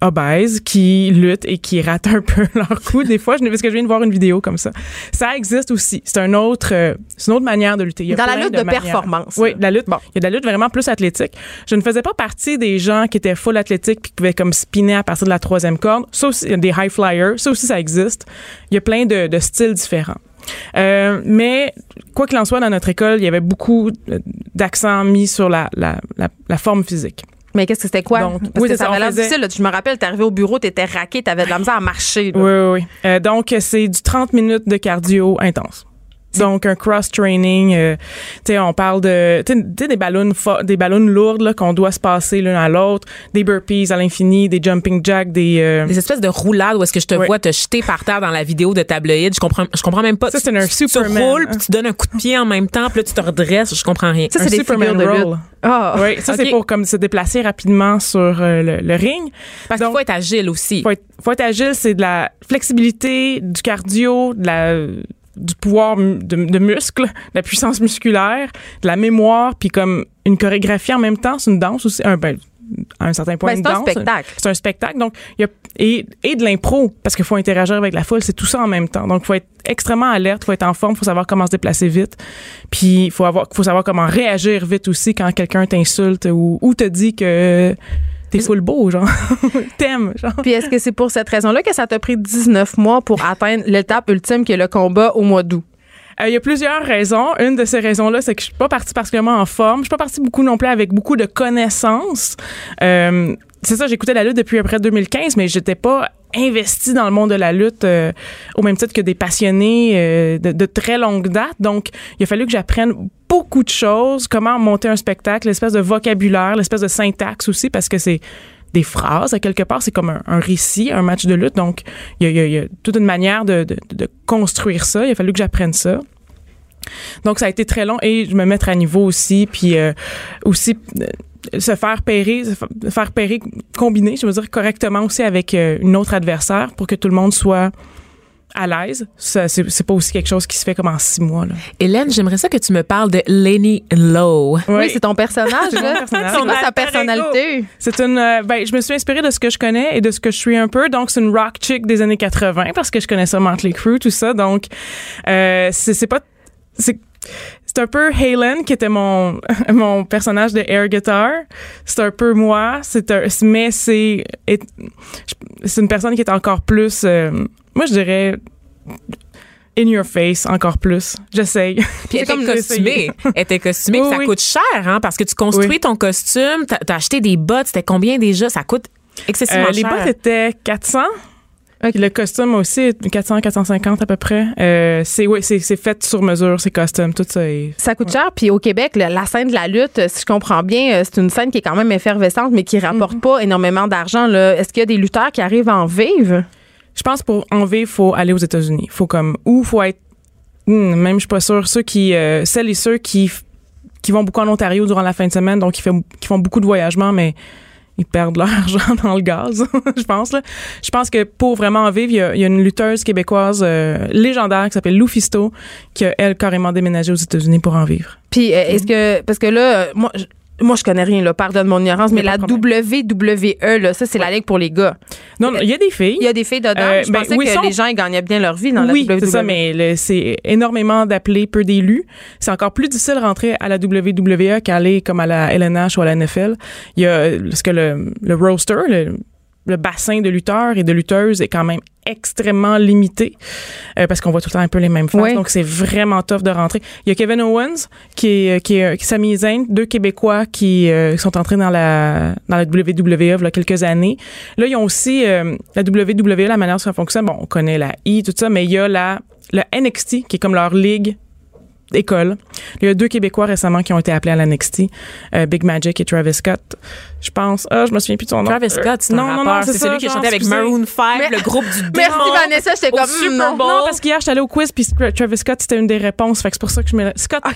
obèses qui luttent et qui ratent un peu leur coup. Des fois, je, parce que je viens de voir une vidéo comme ça. Ça existe aussi. C'est un autre, euh, c'est une autre manière de lutter. Il y a Dans la lutte de performance, Oui, de la lutte. Bon. Il y a de la lutte vraiment plus athlétique. Je ne faisais pas partie des gens qui étaient full athlétique puis qui pouvaient comme spinner à partir de la troisième corde. Ça aussi, il y a des high flyers. Ça aussi, ça existe. Il y a plein de, de styles différents. Euh, mais quoi qu'il en soit, dans notre école, il y avait beaucoup euh, d'accent mis sur la, la, la, la forme physique. Mais qu'est-ce que c'était quoi? Donc, Parce oui, que ça avait l'air faisait- difficile. là. Je me rappelle, t'es arrivé au bureau, t'étais raqué, t'avais de la misère à marcher. là. Oui, oui, oui. Euh, donc, c'est du 30 minutes de cardio intense. Donc, un cross-training, euh, tu sais, on parle de, tu sais, tu des ballons, des ballons lourdes, là, qu'on doit se passer l'un à l'autre, des burpees à l'infini, des jumping jacks, des, euh, Des espèces de roulades où est-ce que je te Ouais. vois te jeter par terre dans la vidéo de tabloïd. Je comprends, je comprends même pas. Ça, Tu- c'est un tu, tu Superman. roules, puis tu donnes un coup de pied en même temps, puis là, tu te redresses. Je comprends rien. Ça, c'est des Superman de roll. Ah. Oui, ça, c'est pour comme se déplacer rapidement sur euh, le, le ring. Parce qu'il faut être agile aussi. faut être, faut être agile, c'est de la flexibilité, du cardio, de la du pouvoir de, de muscles, de la puissance musculaire, de la mémoire, puis comme une chorégraphie en même temps, c'est une danse aussi, un, ben, à un certain point Ben, c'est un spectacle. C'est un spectacle, donc il y a et, et de l'impro parce qu'il faut interagir avec la foule, c'est tout ça en même temps. Donc il faut être extrêmement alerte, faut être en forme, faut savoir comment se déplacer vite, puis il faut avoir, faut savoir comment réagir vite aussi quand quelqu'un t'insulte ou, ou te dit que t'es full beau, genre t'aimes, genre. Puis est-ce que c'est pour cette raison-là que ça t'a pris 19 mois pour atteindre l'étape ultime qui est le combat au mois d'août? Euh, Il y a plusieurs raisons. Une de ces raisons-là, c'est que je suis pas partie particulièrement en forme. Je suis pas partie beaucoup non plus avec beaucoup de connaissances. Euh, c'est ça, j'écoutais la lutte depuis après 2015, mais j'étais pas investie dans le monde de la lutte euh, au même titre que des passionnés euh, de, très longue date. Donc, il a fallu que j'apprenne beaucoup de choses, comment monter un spectacle, l'espèce de vocabulaire, l'espèce de syntaxe aussi, parce que c'est des phrases à quelque part, c'est comme un, récit, un match de lutte. Donc, il y a, toute une manière de, construire ça. Il a fallu que j'apprenne ça. Donc, ça a été très long et je me mettre à niveau aussi, puis euh, aussi se faire pairer, se fa- faire pairer, combiner, je veux dire, correctement aussi avec euh, une autre adversaire pour que tout le monde soit à l'aise. C'est pas aussi quelque chose qui se fait comme en six mois. Là. Hélène, j'aimerais ça que tu me parles de Lenny Lowe. Oui, c'est ton personnage, C'est mon là. personnage. C'est quoi sa personnalité? C'est une. euh, ben, je me suis inspirée de ce que je connais et de ce que je suis un peu. Donc, c'est une rock chick des années 80 parce que je connais ça, Motley Crue, tout ça. Donc, euh, c'est c'est pas. C'est c'est un peu Halen qui était mon mon personnage de air guitar. C'est un peu moi. C'est un. Mais c'est c'est une personne qui est encore plus. euh, moi, je dirais. In your face, encore plus. J'essaye. Puis elle comme costumée. Elle était costumée. Oui, ça oui. coûte cher, hein, parce que tu construis Oui. ton costume, t'as as acheté des bottes, c'était combien déjà? Ça coûte excessivement Euh, les cher. bottes étaient 400. Le costume aussi, 400, 450 à peu près. Euh, c'est oui, c'est fait sur mesure, c'est custom, tout ça. est- Ça coûte cher. Puis au Québec, la, la scène de la lutte, si je comprends bien, euh, c'est une scène qui est quand même effervescente, mais qui rapporte pas énormément d'argent. Est-ce qu'il y a des lutteurs qui arrivent à en vivre? Je pense pour en vivre, faut aller aux États-Unis. Faut comme ou faut être hmm, même je suis pas sûre ceux qui euh, celles et ceux qui qui vont beaucoup en Ontario durant la fin de semaine, donc qui, fait, qui font beaucoup de voyagements, mais ils perdent leur argent dans le gaz, je pense. Là. Je pense que pour vraiment en vivre, il y a, il y a une lutteuse québécoise euh, légendaire qui s'appelle Lou Fisto, qui a, elle, carrément déménagé aux États-Unis pour en vivre. Puis euh, est-ce que parce que là, moi, moi je connais rien là, pardonne mon ignorance, mais la WWE là, ça c'est la ligue pour les gars. Non, non, il y a des filles. Il y a des filles dedans. Euh, je ben, pensais oui, que sont- les gens ils gagnaient bien leur vie dans oui, la WWE. c'est ça, mais c'est énormément d'appelés, peu d'élus. C'est encore plus difficile de rentrer à la WWE qu'aller comme à la LNH ou à la NFL. Il y a parce que le, le roster, le, le bassin de lutteurs et de lutteuses est quand même extrêmement limité euh, parce qu'on voit tout le temps un peu les mêmes faces. Oui. Donc c'est vraiment tough de rentrer. Il y a Kevin Owens qui est qui est qui est Sami Zayn, deux Québécois qui euh, sont entrés dans la dans la WWE il y a quelques années. Là, ils ont aussi euh, la WWE, la manière dont ça fonctionne. Bon, on connaît la I, tout ça, mais il y a la le NXT qui est comme leur ligue école. Il y a deux Québécois récemment qui ont été appelés à la NXT, euh, Big Magic et Travis Scott. Je pense. Ah, je me souviens plus de son nom. Travis Scott, c'est non, non, c'est celui qui a chanté avec. Maroon 5, Mais- le groupe du Merci démon. Vanessa, j'étais comme Super hmm, non. Bowl. Non, parce qu'hier, j'étais allée au quiz, puis Travis Scott, c'était une des réponses. Fait que c'est pour ça que je me... Scott. Ah,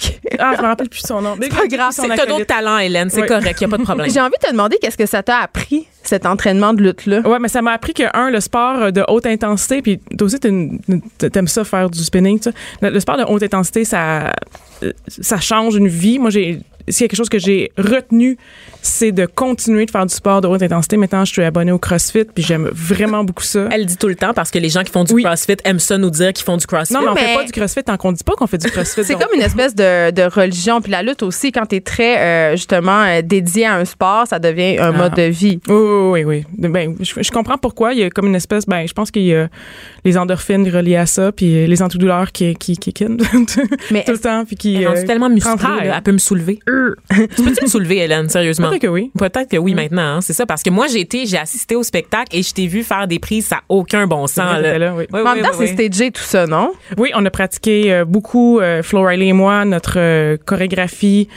je me rappelle plus son nom. C'est pas grave, C'est t'as d'autres talents, Hélène. C'est Oui. correct, y a pas de problème. J'ai envie de te demander qu'est-ce que ça t'a appris cet entraînement de lutte là. Ouais, mais ça m'a appris que, un, le sport euh, de haute intensité, puis toi aussi, t'aimes ça faire du spinning, tu sais. Le, le sport de haute intensité, ça, euh, ça change une vie. Moi, j'ai, s'il y a quelque chose que j'ai retenu, c'est de continuer de faire du sport de haute intensité. Maintenant, je suis abonnée au CrossFit, puis j'aime vraiment beaucoup ça. Elle dit tout le temps parce que les gens qui font du Oui. CrossFit aiment ça nous dire qu'ils font du CrossFit. Non, mais on mais- fait pas du CrossFit tant qu'on dit pas qu'on fait du CrossFit. C'est donc- comme une espèce de, de religion. Puis la lutte aussi, quand tu es très, euh, justement, euh, dédié à un sport, ça devient un Ah. mode de vie. Oui, oui, oui. Ben, je, je comprends pourquoi. Il y a comme une espèce, ben, je pense qu'il y a les endorphines reliées à ça, puis les antidouleurs qui, qui, qui Mais tout le temps, puis qui. Elle est euh, tellement musclée, elle peut me soulever. Tu peux-tu me soulever, Hélène, sérieusement? Peut-être que oui. Peut-être que oui maintenant, hein, c'est ça. Parce que moi, j'ai été, j'ai assisté au spectacle et je t'ai vu faire des prises, ça n'a aucun bon sens. là. oui. En oui, même temps, oui, c'est stagé tout ça, non? Oui, on a pratiqué euh, beaucoup, euh, Flo Riley et moi, notre euh, chorégraphie.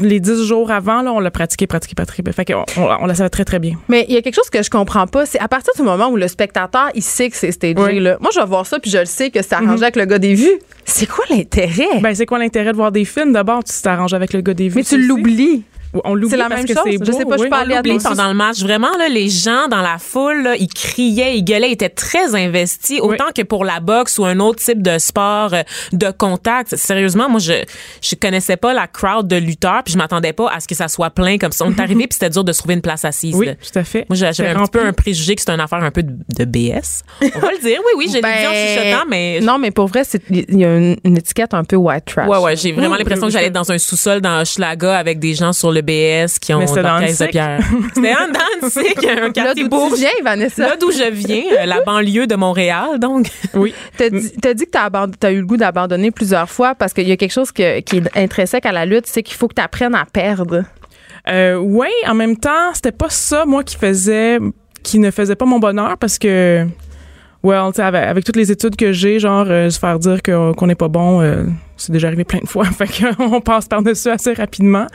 Les dix jours avant, là, on l'a pratiqué, pratiqué, pratiqué. Fait qu'on on, on la savait très, très bien. Mais il y a quelque chose que je comprends pas, c'est à partir du moment où le spectateur, il sait que c'est stagé, Oui. là. Moi, je vais voir ça, puis je le sais que c'est arrangé avec le gars des vues. C'est quoi l'intérêt? Ben, c'est quoi l'intérêt de voir des films? D'abord, tu t'arranges avec le gars des vues. Mais tu l'oublies. On l'oublie C'est la parce même que chose. c'est Je beau, sais pas, je oui. On allée à pendant le match. Vraiment, là, les gens dans la foule, là, ils criaient, ils gueulaient, ils étaient très investis, autant que pour la boxe ou un autre type de sport euh, de contact. Sérieusement, moi, je je connaissais pas la crowd de lutteurs, puis je m'attendais pas à ce que ça soit plein comme ça. On est arrivé, puis c'était dur de trouver une place assise. Oui, là. tout à fait. Moi, j'avais un petit peu un préjugé que c'est une affaire un peu de, de BS. On va le dire. Oui, oui, je l'ai dit en chuchotant, mais... Ben, Non, mais pour vrai, c'est- il y a une, une étiquette un peu white trash. Ouais, ouais, j'ai vraiment Oui, l'impression oui, que j'allais dans un sous-sol dans Schlaga avec des gens sur le BS qui ont caisse de pierre. C'était en Danzig, un Là quartier d'où bourge. tu viens, Vanessa? Là d'où je viens, euh, la banlieue de Montréal, donc. Oui. T'as dit, t'as dit que t'as, aband- t'as eu le goût d'abandonner plusieurs fois parce qu'il y a quelque chose que- qui est intrinsèque à la lutte, c'est qu'il faut que tu apprennes à perdre. Euh, oui, en même temps, c'était pas ça, moi, qui faisait, qui ne faisait pas mon bonheur parce que, well, avec, avec toutes les études que j'ai, genre, euh, se faire dire qu'on n'est pas bon, euh, c'est déjà arrivé plein de fois. Fait qu'on passe par-dessus assez rapidement.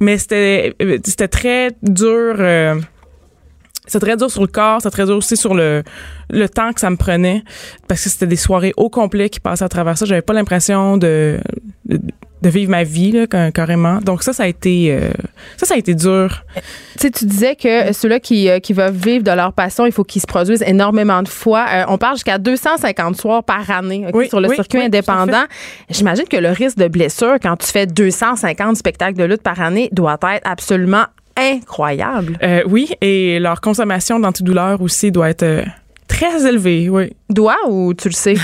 Mais c'était, euh, c'était très dur, euh, c'était très dur sur le corps, c'était très dur aussi sur le, le temps que ça me prenait parce que c'était des soirées au complet qui passaient à travers ça. J'avais pas l'impression de, de, de vivre ma vie, là, ca- carrément. Donc ça, ça a été, euh, ça, ça a été dur. Tu tu disais que ceux-là qui, euh, qui veulent vivre de leur passion, il faut qu'ils se produisent énormément de fois. Euh, on parle jusqu'à 250 soirs par année Oui, sur le oui, circuit oui, indépendant. J'imagine que le risque de blessure quand tu fais 250 spectacles de lutte par année doit être absolument incroyable. Euh, oui, et leur consommation d'antidouleurs aussi doit être euh, très élevée, oui. Doit ou tu le sais?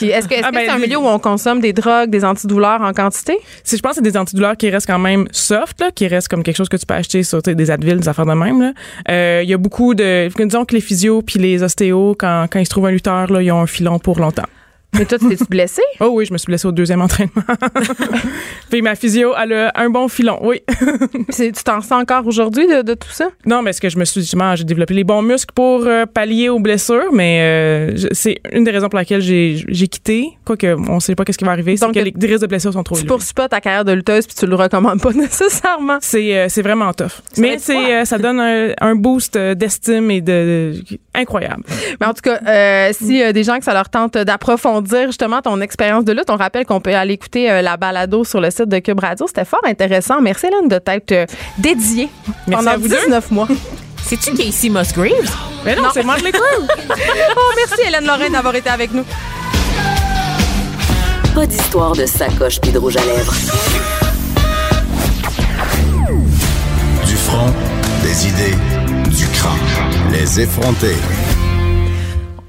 Est-ce que Ah, ben, c'est un les- milieu où on consomme des drogues, des antidouleurs en quantité? Si je pense que c'est des antidouleurs qui restent quand même soft, là, qui restent comme quelque chose que tu peux acheter sur des Advil, des affaires de même. Euh, Il y a beaucoup de... Disons que les physios puis les ostéos, quand, quand ils se trouvent un lutteur, là, ils ont un filon pour longtemps. Mais toi, tu t'es blessé? Oh oui, je me suis blessée au deuxième entraînement. puis ma physio, elle a un bon filon, oui. Tu t'en sens encore aujourd'hui de, de tout ça? Non, mais est-ce que je me suis justement, j'ai développé les bons muscles pour euh, pallier aux blessures, mais euh, c'est une des raisons pour laquelle j'ai quitté. Quoique, on sait pas qu'est-ce qui va arriver. C'est que les, risques de blessures sont trop Tu élevés. poursuis pas ta carrière de lutteuse puis tu le recommandes pas nécessairement. C'est euh, vraiment tough. mais c'est euh, ça donne un, un boost d'estime et de, de- incroyable. Mais en tout cas, si des gens que ça leur tente d'approfondir justement ton expérience de lutte, on rappelle qu'on peut aller écouter euh, la balado sur le site de Cube Radio. C'était fort intéressant. Merci Hélène de t'être euh, dédiée Merci pendant à vous deux. 19 mois. C'est-tu Casey Musgraves? Mais non, c'est Motley Crue. oh, merci Hélène Lorraine d'avoir été avec nous. Pas d'histoire de sacoche puis de rouge à lèvres. Du front, des idées, du crâne. Les effronter.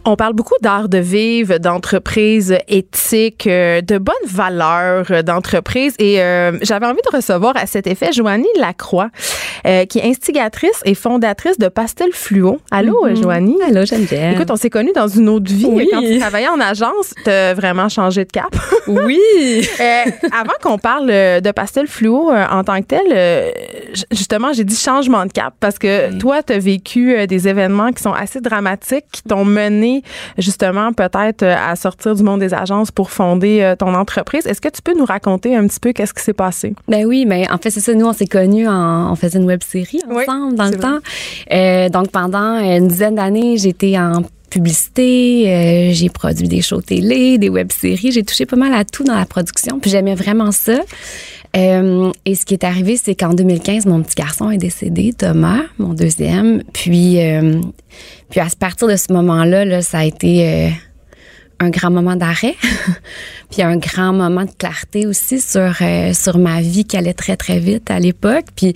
On parle beaucoup d'art de vivre, d'entreprise éthique, euh, de bonnes valeurs euh, d'entreprise. Et euh, j'avais envie de recevoir à cet effet Joanie Lacroix, euh, qui est instigatrice et fondatrice de Pastel Fluo. Allô, euh, Joanie? Allô, Geneviève. Écoute, on s'est connus dans une autre vie. Oui. Quand tu travaillais en agence, tu as vraiment changé de cap. oui. Euh, avant qu'on parle de pastel fluo en tant que tel, justement, j'ai dit changement de cap parce que toi, tu as vécu des événements qui sont assez dramatiques, qui t'ont mené justement peut-être à sortir du monde des agences pour fonder ton entreprise. Est-ce que tu peux nous raconter un petit peu qu'est-ce qui s'est passé? Ben oui, mais en fait, c'est ça. Nous, on s'est connus, en, on faisait une web série Oui, ensemble dans le temps. Euh, donc, pendant une dizaine d'années, j'étais en publicité, euh, j'ai produit des shows télé, des web-séries, j'ai touché pas mal à tout dans la production, puis j'aimais vraiment ça. Euh, et ce qui est arrivé, c'est qu'en 2015, mon petit garçon est décédé, Thomas, mon deuxième. Puis, euh, puis à partir de ce moment-là, là, ça a été un grand moment d'arrêt, puis un grand moment de clarté aussi sur euh, sur ma vie qui allait très très vite à l'époque. Puis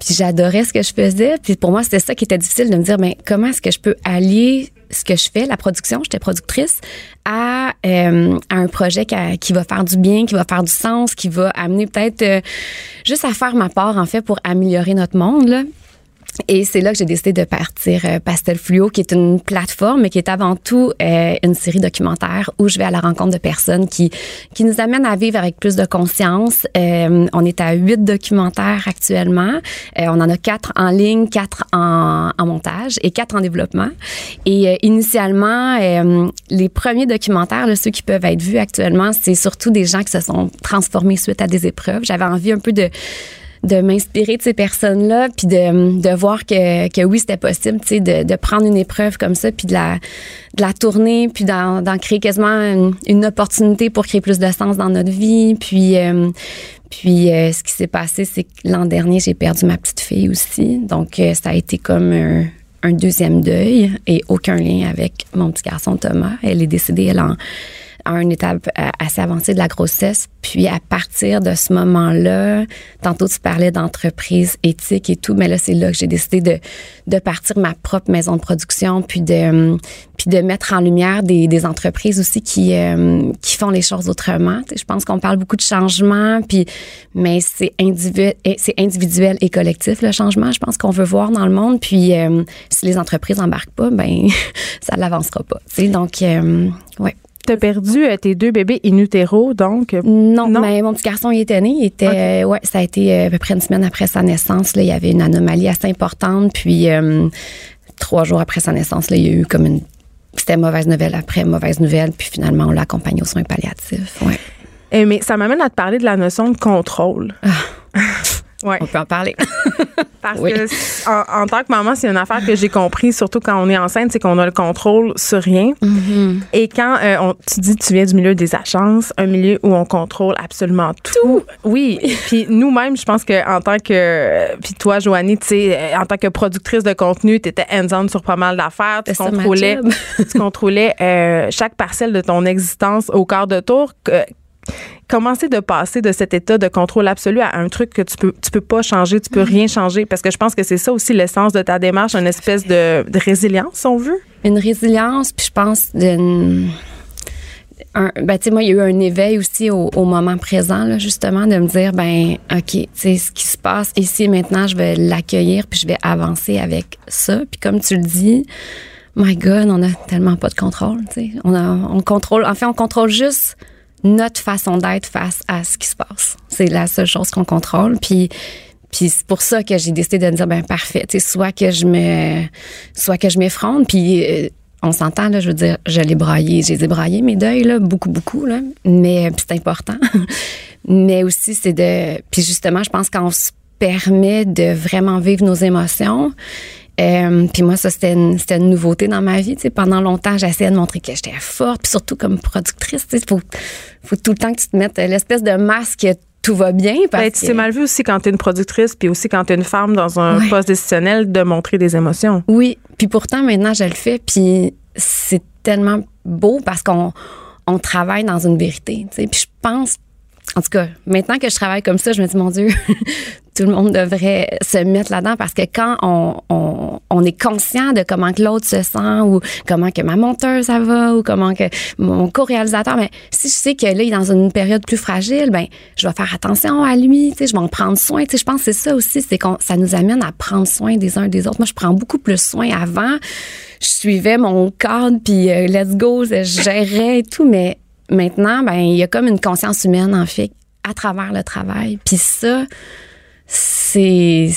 puis j'adorais ce que je faisais. Puis pour moi, c'était ça qui était difficile de me dire, mais comment est-ce que je peux allier ce que je fais, la production, j'étais productrice, à, euh, un projet qui, qui va faire du bien, qui va faire du sens, qui va amener peut-être euh, juste à faire ma part, en fait, pour améliorer notre monde. Là. Et c'est là que j'ai décidé de partir euh, Pastel Fluo, qui est une plateforme, mais qui est avant tout euh, une série documentaire où je vais à la rencontre de personnes qui qui nous amènent à vivre avec plus de conscience. Euh, on est à huit documentaires actuellement. Euh, on en a quatre en ligne, quatre en, en montage et quatre en développement. Et euh, initialement, les premiers documentaires, là, ceux qui peuvent être vus actuellement, c'est surtout des gens qui se sont transformés suite à des épreuves. J'avais envie un peu de de m'inspirer de ces personnes-là, puis de, de voir que, que oui, c'était possible, tu sais, de, de prendre une épreuve comme ça, puis de la, de la tourner, puis d'en, d'en créer quasiment une, une opportunité pour créer plus de sens dans notre vie. Puis, euh, puis euh, ce qui s'est passé, c'est que l'an dernier, j'ai perdu ma petite fille aussi. Donc, euh, ça a été comme un, un deuxième deuil et aucun lien avec mon petit garçon Thomas. Elle est décédée, elle, en, à une étape euh, assez avancée de la grossesse. Puis à partir de ce moment-là, tantôt tu parlais d'entreprise éthique et tout, mais là c'est là que j'ai décidé de, de partir ma propre maison de production, puis de puis de mettre en lumière des, des entreprises aussi qui euh, qui font les choses autrement. Je pense qu'on parle beaucoup de changement, puis mais c'est individuel, c'est individuel et collectif le changement. Je pense qu'on veut voir dans le monde. Puis euh, si les entreprises embarquent pas, ben ça l'avancera pas. Donc euh, ouais. T'as perdu euh, tes deux bébés in utero, donc. euh, Non, Non? mais mon petit garçon, il était né. Il était, euh, ouais, ça a été à peu près une semaine après sa naissance. Là, il y avait une anomalie assez importante. Puis trois jours après sa naissance, là, il y a eu comme une. C'était mauvaise nouvelle après mauvaise nouvelle. Puis finalement, on l'a accompagné aux soins palliatifs. Ouais. euh, mais ça m'amène à te parler de la notion de contrôle. ouais. On peut en parler. Parce Oui. que en, en tant que maman, c'est une affaire que j'ai compris, surtout quand on est enceinte, c'est qu'on a le contrôle sur rien. Mm-hmm. Et quand euh, on, tu dis tu viens du milieu des agences, un milieu où on contrôle absolument tout. Oui. puis nous-mêmes, je pense que en tant que euh, puis toi, Joanie, tu sais, euh, en tant que productrice de contenu, tu étais hands-on sur pas mal d'affaires. Tu contrôlais, tu contrôlais euh, chaque parcelle de ton existence au quart de tour. C'est de passer de cet état de contrôle absolu à un truc que tu peux tu peux pas changer, tu peux rien changer? Parce que je pense que c'est ça aussi l'essence de ta démarche, une espèce de, de résilience, si on veut? une résilience, puis je pense d'une. Un, ben, tu sais, moi, il y a eu un éveil aussi au, au moment présent, là, justement, de me dire, ben, OK, tu sais, ce qui se passe ici et maintenant, je vais l'accueillir, puis je vais avancer avec ça. Puis comme tu le dis, my God, on a tellement pas de contrôle, tu sais. On, a- on contrôle, en fait, on contrôle juste notre façon d'être face à ce qui se passe. C'est la seule chose qu'on contrôle. Puis, puis c'est pour ça que j'ai décidé de me dire ben parfait, tu soit que je me, soit que je m'effronte, puis euh, on s'entend là, je veux dire, je l'ai braillé, j'ai braillé mes deuils là, beaucoup beaucoup là, mais euh, c'est important. mais aussi c'est de, puis justement, je pense qu'on se permet de vraiment vivre nos émotions. Euh, puis moi, ça, c'était une, c'était une nouveauté dans ma vie. Tu sais, pendant longtemps, j'essayais de montrer que j'étais forte. Puis surtout comme productrice, il faut, faut tout le temps que tu te mettes euh, l'espèce de masque tout va bien. Parce Ben, tu c'est mal vu aussi quand tu es une productrice, puis aussi quand tu es une femme dans un Ouais. poste décisionnel, de montrer des émotions. Oui, puis pourtant maintenant je le fais, puis c'est tellement beau parce qu'on on travaille dans une vérité. Puis je pense, en tout cas, maintenant que je travaille comme ça, je me dis mon Dieu, tout le monde devrait se mettre là-dedans parce que quand on, est conscient de comment que l'autre se sent ou comment que ma monteuse ça va ou comment que mon co-réalisateur, mais si je sais que là il est dans une période plus fragile, ben je vais faire attention à lui, tu sais, je vais en prendre soin. Tu sais, je pense que c'est ça aussi, c'est qu'on ça nous amène à prendre soin des uns des autres. Moi, je prends beaucoup plus soin avant. Je suivais mon cadre puis euh, let's go, je gérais et tout, mais maintenant, ben il y a comme une conscience humaine en fait à travers le travail. Puis ça, c'est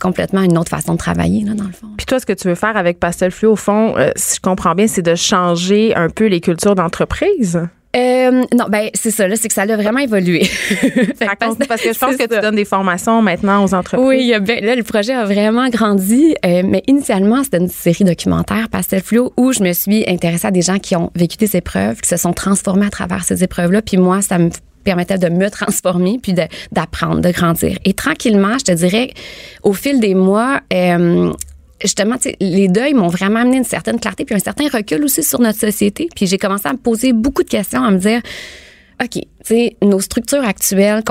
complètement une autre façon de travailler là dans le fond. Puis toi, ce que tu veux faire avec Pastel Fluo, au fond, euh, si je comprends bien, c'est de changer un peu les cultures d'entreprise? Euh, non, ben c'est ça là, c'est que ça a vraiment évolué. Raconte- Parce que je pense que ça. tu donnes des formations maintenant aux entreprises. Oui, il y a bien- là, le projet a vraiment grandi. euh, mais initialement, c'était une série documentaire, Pastel Fluo, où je me suis intéressée à des gens qui ont vécu des épreuves, qui se sont transformés à travers ces épreuves-là. Puis moi, ça me permettait de me transformer puis d'apprendre, de, grandir. Et tranquillement, je te dirais, au fil des mois, euh, justement, les deuils m'ont vraiment amené une certaine clarté puis un certain recul aussi sur notre société. Puis j'ai commencé à me poser beaucoup de questions, à me dire, OK, nos structures actuelles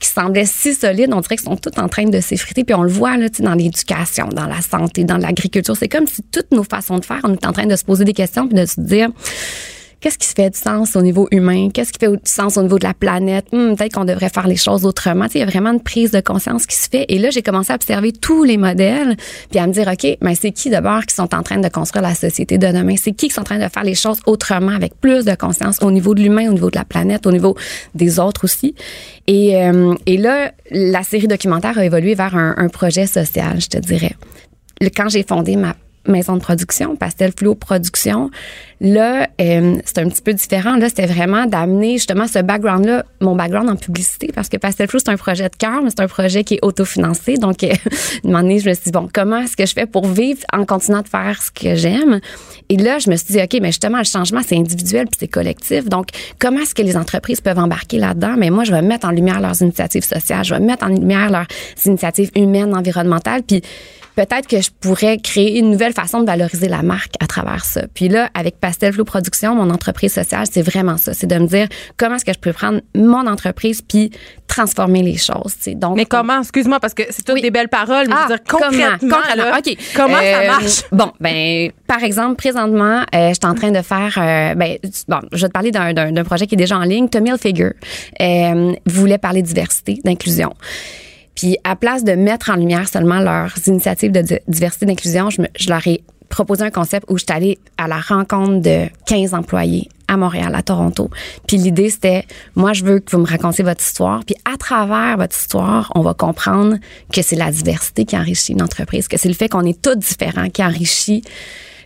qui semblaient si solides, on dirait qu'elles sont toutes en train de s'effriter. Puis on le voit là, dans l'éducation, dans la santé, dans l'agriculture. C'est comme si toutes nos façons de faire, on est en train de se poser des questions puis de se dire qu'est-ce qui se fait du sens au niveau humain? Qu'est-ce qui fait du sens au niveau de la planète? Hmm, peut-être qu'on devrait faire les choses autrement. Il y a vraiment une prise de conscience qui se fait. Et là, j'ai commencé à observer tous les modèles, puis à me dire, OK, mais c'est qui d'abord qui sont en train de construire la société de demain? C'est qui qui sont en train de faire les choses autrement, avec plus de conscience au niveau de l'humain, au niveau de la planète, au niveau des autres aussi? Et, euh, là, la série documentaire a évolué vers un, projet social, je te dirais. Quand j'ai fondé ma maison de production, Pastel Fluo Production, là, euh, c'est un petit peu différent. Là, c'était vraiment d'amener justement ce background-là, mon background en publicité, parce que Pastel Fluo, c'est un projet de cœur, mais c'est un projet qui est autofinancé. Donc, euh, un moment donné, je me suis dit, bon, comment est-ce que je fais pour vivre en continuant de faire ce que j'aime? Et là, je me suis dit, OK, mais justement, le changement, c'est individuel puis c'est collectif. Donc, comment est-ce que les entreprises peuvent embarquer là-dedans? Mais moi, je vais mettre en lumière leurs initiatives sociales, je vais mettre en lumière leurs initiatives humaines, environnementales, puis peut-être que je pourrais créer une nouvelle façon de valoriser la marque à travers ça. Puis là, avec Pastel Flow Production, mon entreprise sociale, c'est vraiment ça. C'est de me dire comment est-ce que je peux prendre mon entreprise puis transformer les choses. Donc, Mais comment, excuse-moi, parce que c'est toutes Oui. des belles paroles, mais ah, je veux dire, concrètement, comment? Concrètement, là, OK. comment ça Euh, marche? Bon, ben, par exemple, présentement, euh, je suis en train de faire, euh, ben, bon, je vais te parler d'un, projet qui est déjà en ligne. Tommy Hilfiger euh, voulait parler diversité, d'inclusion. Puis, à place de mettre en lumière seulement leurs initiatives de di- diversité, d'inclusion, je leur ai proposé un concept où je suis allée à la rencontre de 15 employés à Montréal, à Toronto. Puis l'idée, c'était, moi, je veux que vous me racontiez votre histoire. Puis à travers votre histoire, on va comprendre que c'est la diversité qui enrichit une entreprise, que c'est le fait qu'on est tous différents qui enrichit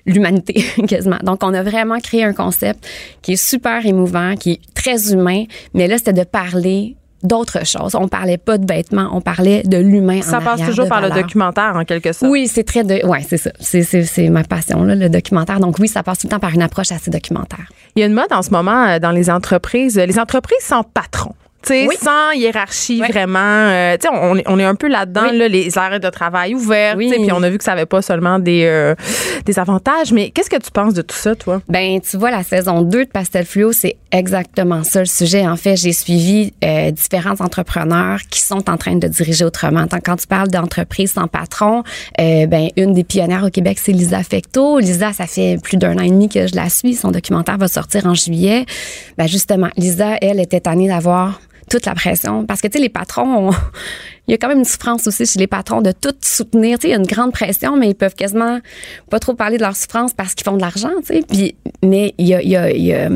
l'humanité quasiment. Donc, on a vraiment créé un concept qui est super émouvant, qui est très humain, mais là, c'était de parler d'autres choses. On parlait pas de vêtements, on parlait de l'humain. Ça en passe toujours par le documentaire, en quelque sorte. Oui, c'est très de. Ouais, c'est ça. C'est, c'est, c'est ma passion, là, le documentaire. Donc, oui, ça passe tout le temps par une approche assez documentaire. Il y a une mode en ce moment euh, dans les entreprises, les entreprises sans patron. Tu sais, Oui. sans hiérarchie vraiment. Euh, tu sais, on, est- on est un peu là-dedans, Oui. là, les arrêts de travail ouverts. Puis on a vu que ça avait pas seulement des, euh, des avantages. Mais qu'est-ce que tu penses de tout ça, toi? Ben, tu vois, la saison 2 de Pastel Fluo, c'est exactement ça le sujet. En fait, j'ai suivi euh, différents entrepreneurs qui sont en train de diriger autrement. Tant- Quand tu parles d'entreprise sans patron, euh, ben, une des pionnières au Québec, c'est Lisa Fecto. Lisa, ça fait plus d'un an et demi que je la suis. Son documentaire va sortir en juillet. Ben, justement, Lisa, elle, était tannée d'avoir toute la pression. Parce que, tu sais, les patrons, on- il y a quand même une souffrance aussi chez les patrons de tout soutenir. Tu sais, il y a une grande pression, mais ils peuvent quasiment pas trop parler de leur souffrance parce qu'ils font de l'argent, tu sais. Puis, mais il y a, il y a- il y a-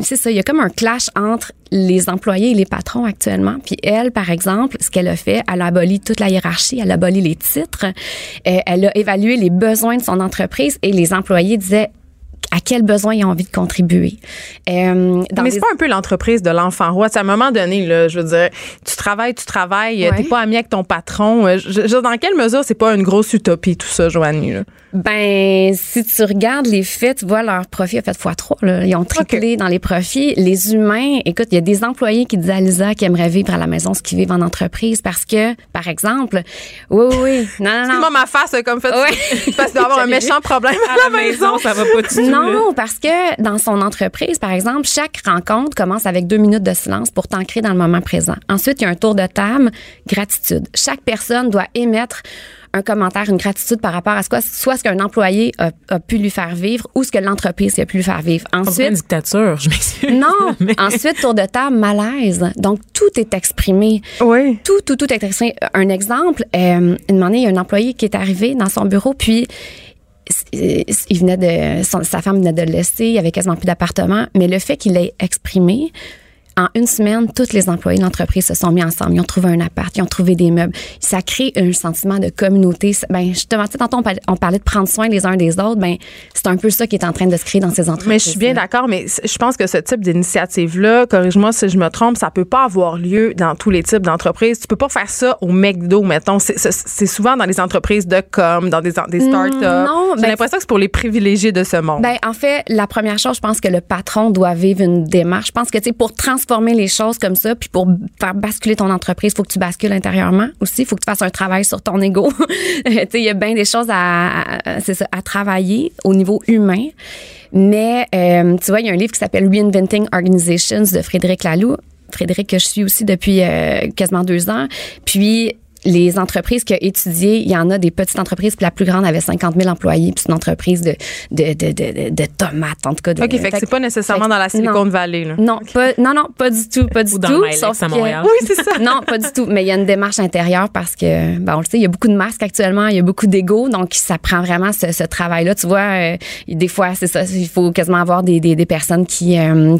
c'est ça, il y a comme un clash entre les employés et les patrons actuellement. Puis elle, par exemple, ce qu'elle a fait, elle a aboli toute la hiérarchie, elle a aboli les titres, Euh, elle a évalué les besoins de son entreprise et les employés disaient à quels besoins ils ont envie de contribuer. Euh, dans mais c'est pas un peu l'entreprise de l'enfant roi. À un moment donné, là, je veux dire, tu travailles, tu travailles, euh, Ouais. t'es pas ami avec ton patron. Euh, Je, dans quelle mesure c'est pas une grosse utopie, tout ça, Joanie? là? Ben, si tu regardes les faits, tu vois, leur profit a fait x3. Là. Ils ont triplé dans les profits. Les humains, écoute, il y a des employés qui disent à Lisa qu'ils aimeraient vivre à la maison ce qu'ils vivent en entreprise parce que, par exemple, oui, oui. Non, non, non. Excuse-moi, ma face comme fait. Ouais. parce qu'il doit y avoir un méchant problème À la maison, ça va pas du tout. Non, parce que dans son entreprise, par exemple, chaque rencontre commence avec deux minutes de silence pour t'ancrer dans le moment présent. Ensuite, il y a un tour de table, gratitude. Chaque personne doit émettre un commentaire, une gratitude par rapport à ce quoi, soit ce qu'un employé a, a pu lui faire vivre ou ce que l'entreprise a pu lui faire vivre. Une Ensuite, dictature, je m'excuse. non. Mais- Ensuite, tour de table, malaise. Donc, tout est exprimé. Oui. Tout, tout, tout est exprimé. Un exemple, euh, une année, il y a un employé qui est arrivé dans son bureau, puis il venait de, sa femme venait de le laisser, il avait quasiment plus d'appartement, mais le fait qu'il l'ait exprimé, en une semaine, tous les employés de l'entreprise se sont mis ensemble. Ils ont trouvé un appart, ils ont trouvé des meubles. Ça crée un sentiment de communauté. Ben, justement, tu sais, tantôt, on parlait, de prendre soin les uns des autres. Ben, c'est un peu ça qui est en train de se créer dans ces entreprises. Mais je suis bien d'accord, mais je pense que ce type d'initiative-là, corrige-moi si je me trompe, ça peut pas avoir lieu dans tous les types d'entreprises. Tu peux pas faire ça au McDo, mettons. C'est- souvent dans les entreprises de com, dans des, des startups. non, J'ai ben- l'impression que c'est pour les privilégiés de ce monde. Ben, en fait, la première chose, je pense que le patron doit vivre une démarche. Je pense que, tu sais, pour transformer les choses comme ça, puis pour faire basculer ton entreprise, faut que tu bascules intérieurement aussi. faut que tu fasses un travail sur ton ego. il y a bien des choses à, ça, à travailler au niveau humain. Mais, euh, tu vois, il y a un livre qui s'appelle Reinventing Organizations de Frédéric Laloux. Frédéric, que je suis aussi depuis euh, quasiment deux ans. Puis, les entreprises qui ont étudié, il y en a des petites entreprises, puis la plus grande avait 50 000 employés, puis c'est une entreprise de, de, de, de, de tomates, en tout cas. De, OK, fait que c'est pas nécessairement dans la Silicon non. Valley. Là. Non, pas, non, non, pas du tout, pas du Ou dans tout. Milex à Montréal. Oui, c'est ça. non, pas du tout. Mais il y a une démarche intérieure parce que, ben, on le sait, il y a beaucoup de masques actuellement, il y a beaucoup d'ego, donc ça prend vraiment ce, ce travail-là. Tu vois, euh, des fois, c'est ça, il faut quasiment avoir des, des, des personnes qui, euh,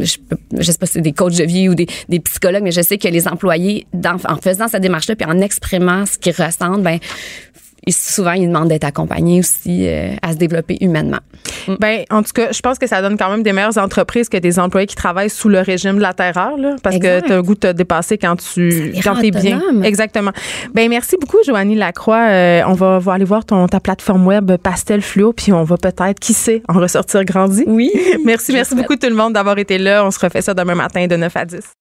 je, je sais pas si c'est des coachs de vie ou des, des psychologues, mais je sais que les employés, dans- en faisant cette démarche-là, puis en exprimant ce qu'ils ressentent, ben souvent, ils demandent d'être accompagnés aussi euh, à se développer humainement. Ben, en tout cas, je pense que ça donne quand même des meilleures entreprises que des employés qui travaillent sous le régime de la terreur, là, parce Exact. que tu as un goût de te dépasser quand tu quand es bien. Exactement. Ben, merci beaucoup, Joanie Lacroix. Euh, on va, va aller voir ton, ta plateforme web Pastel Fluo, puis on va peut-être, qui sait, en ressortir grandi. Oui. merci, merci beaucoup tout le monde d'avoir été là. On se refait ça demain matin de 9 à 10.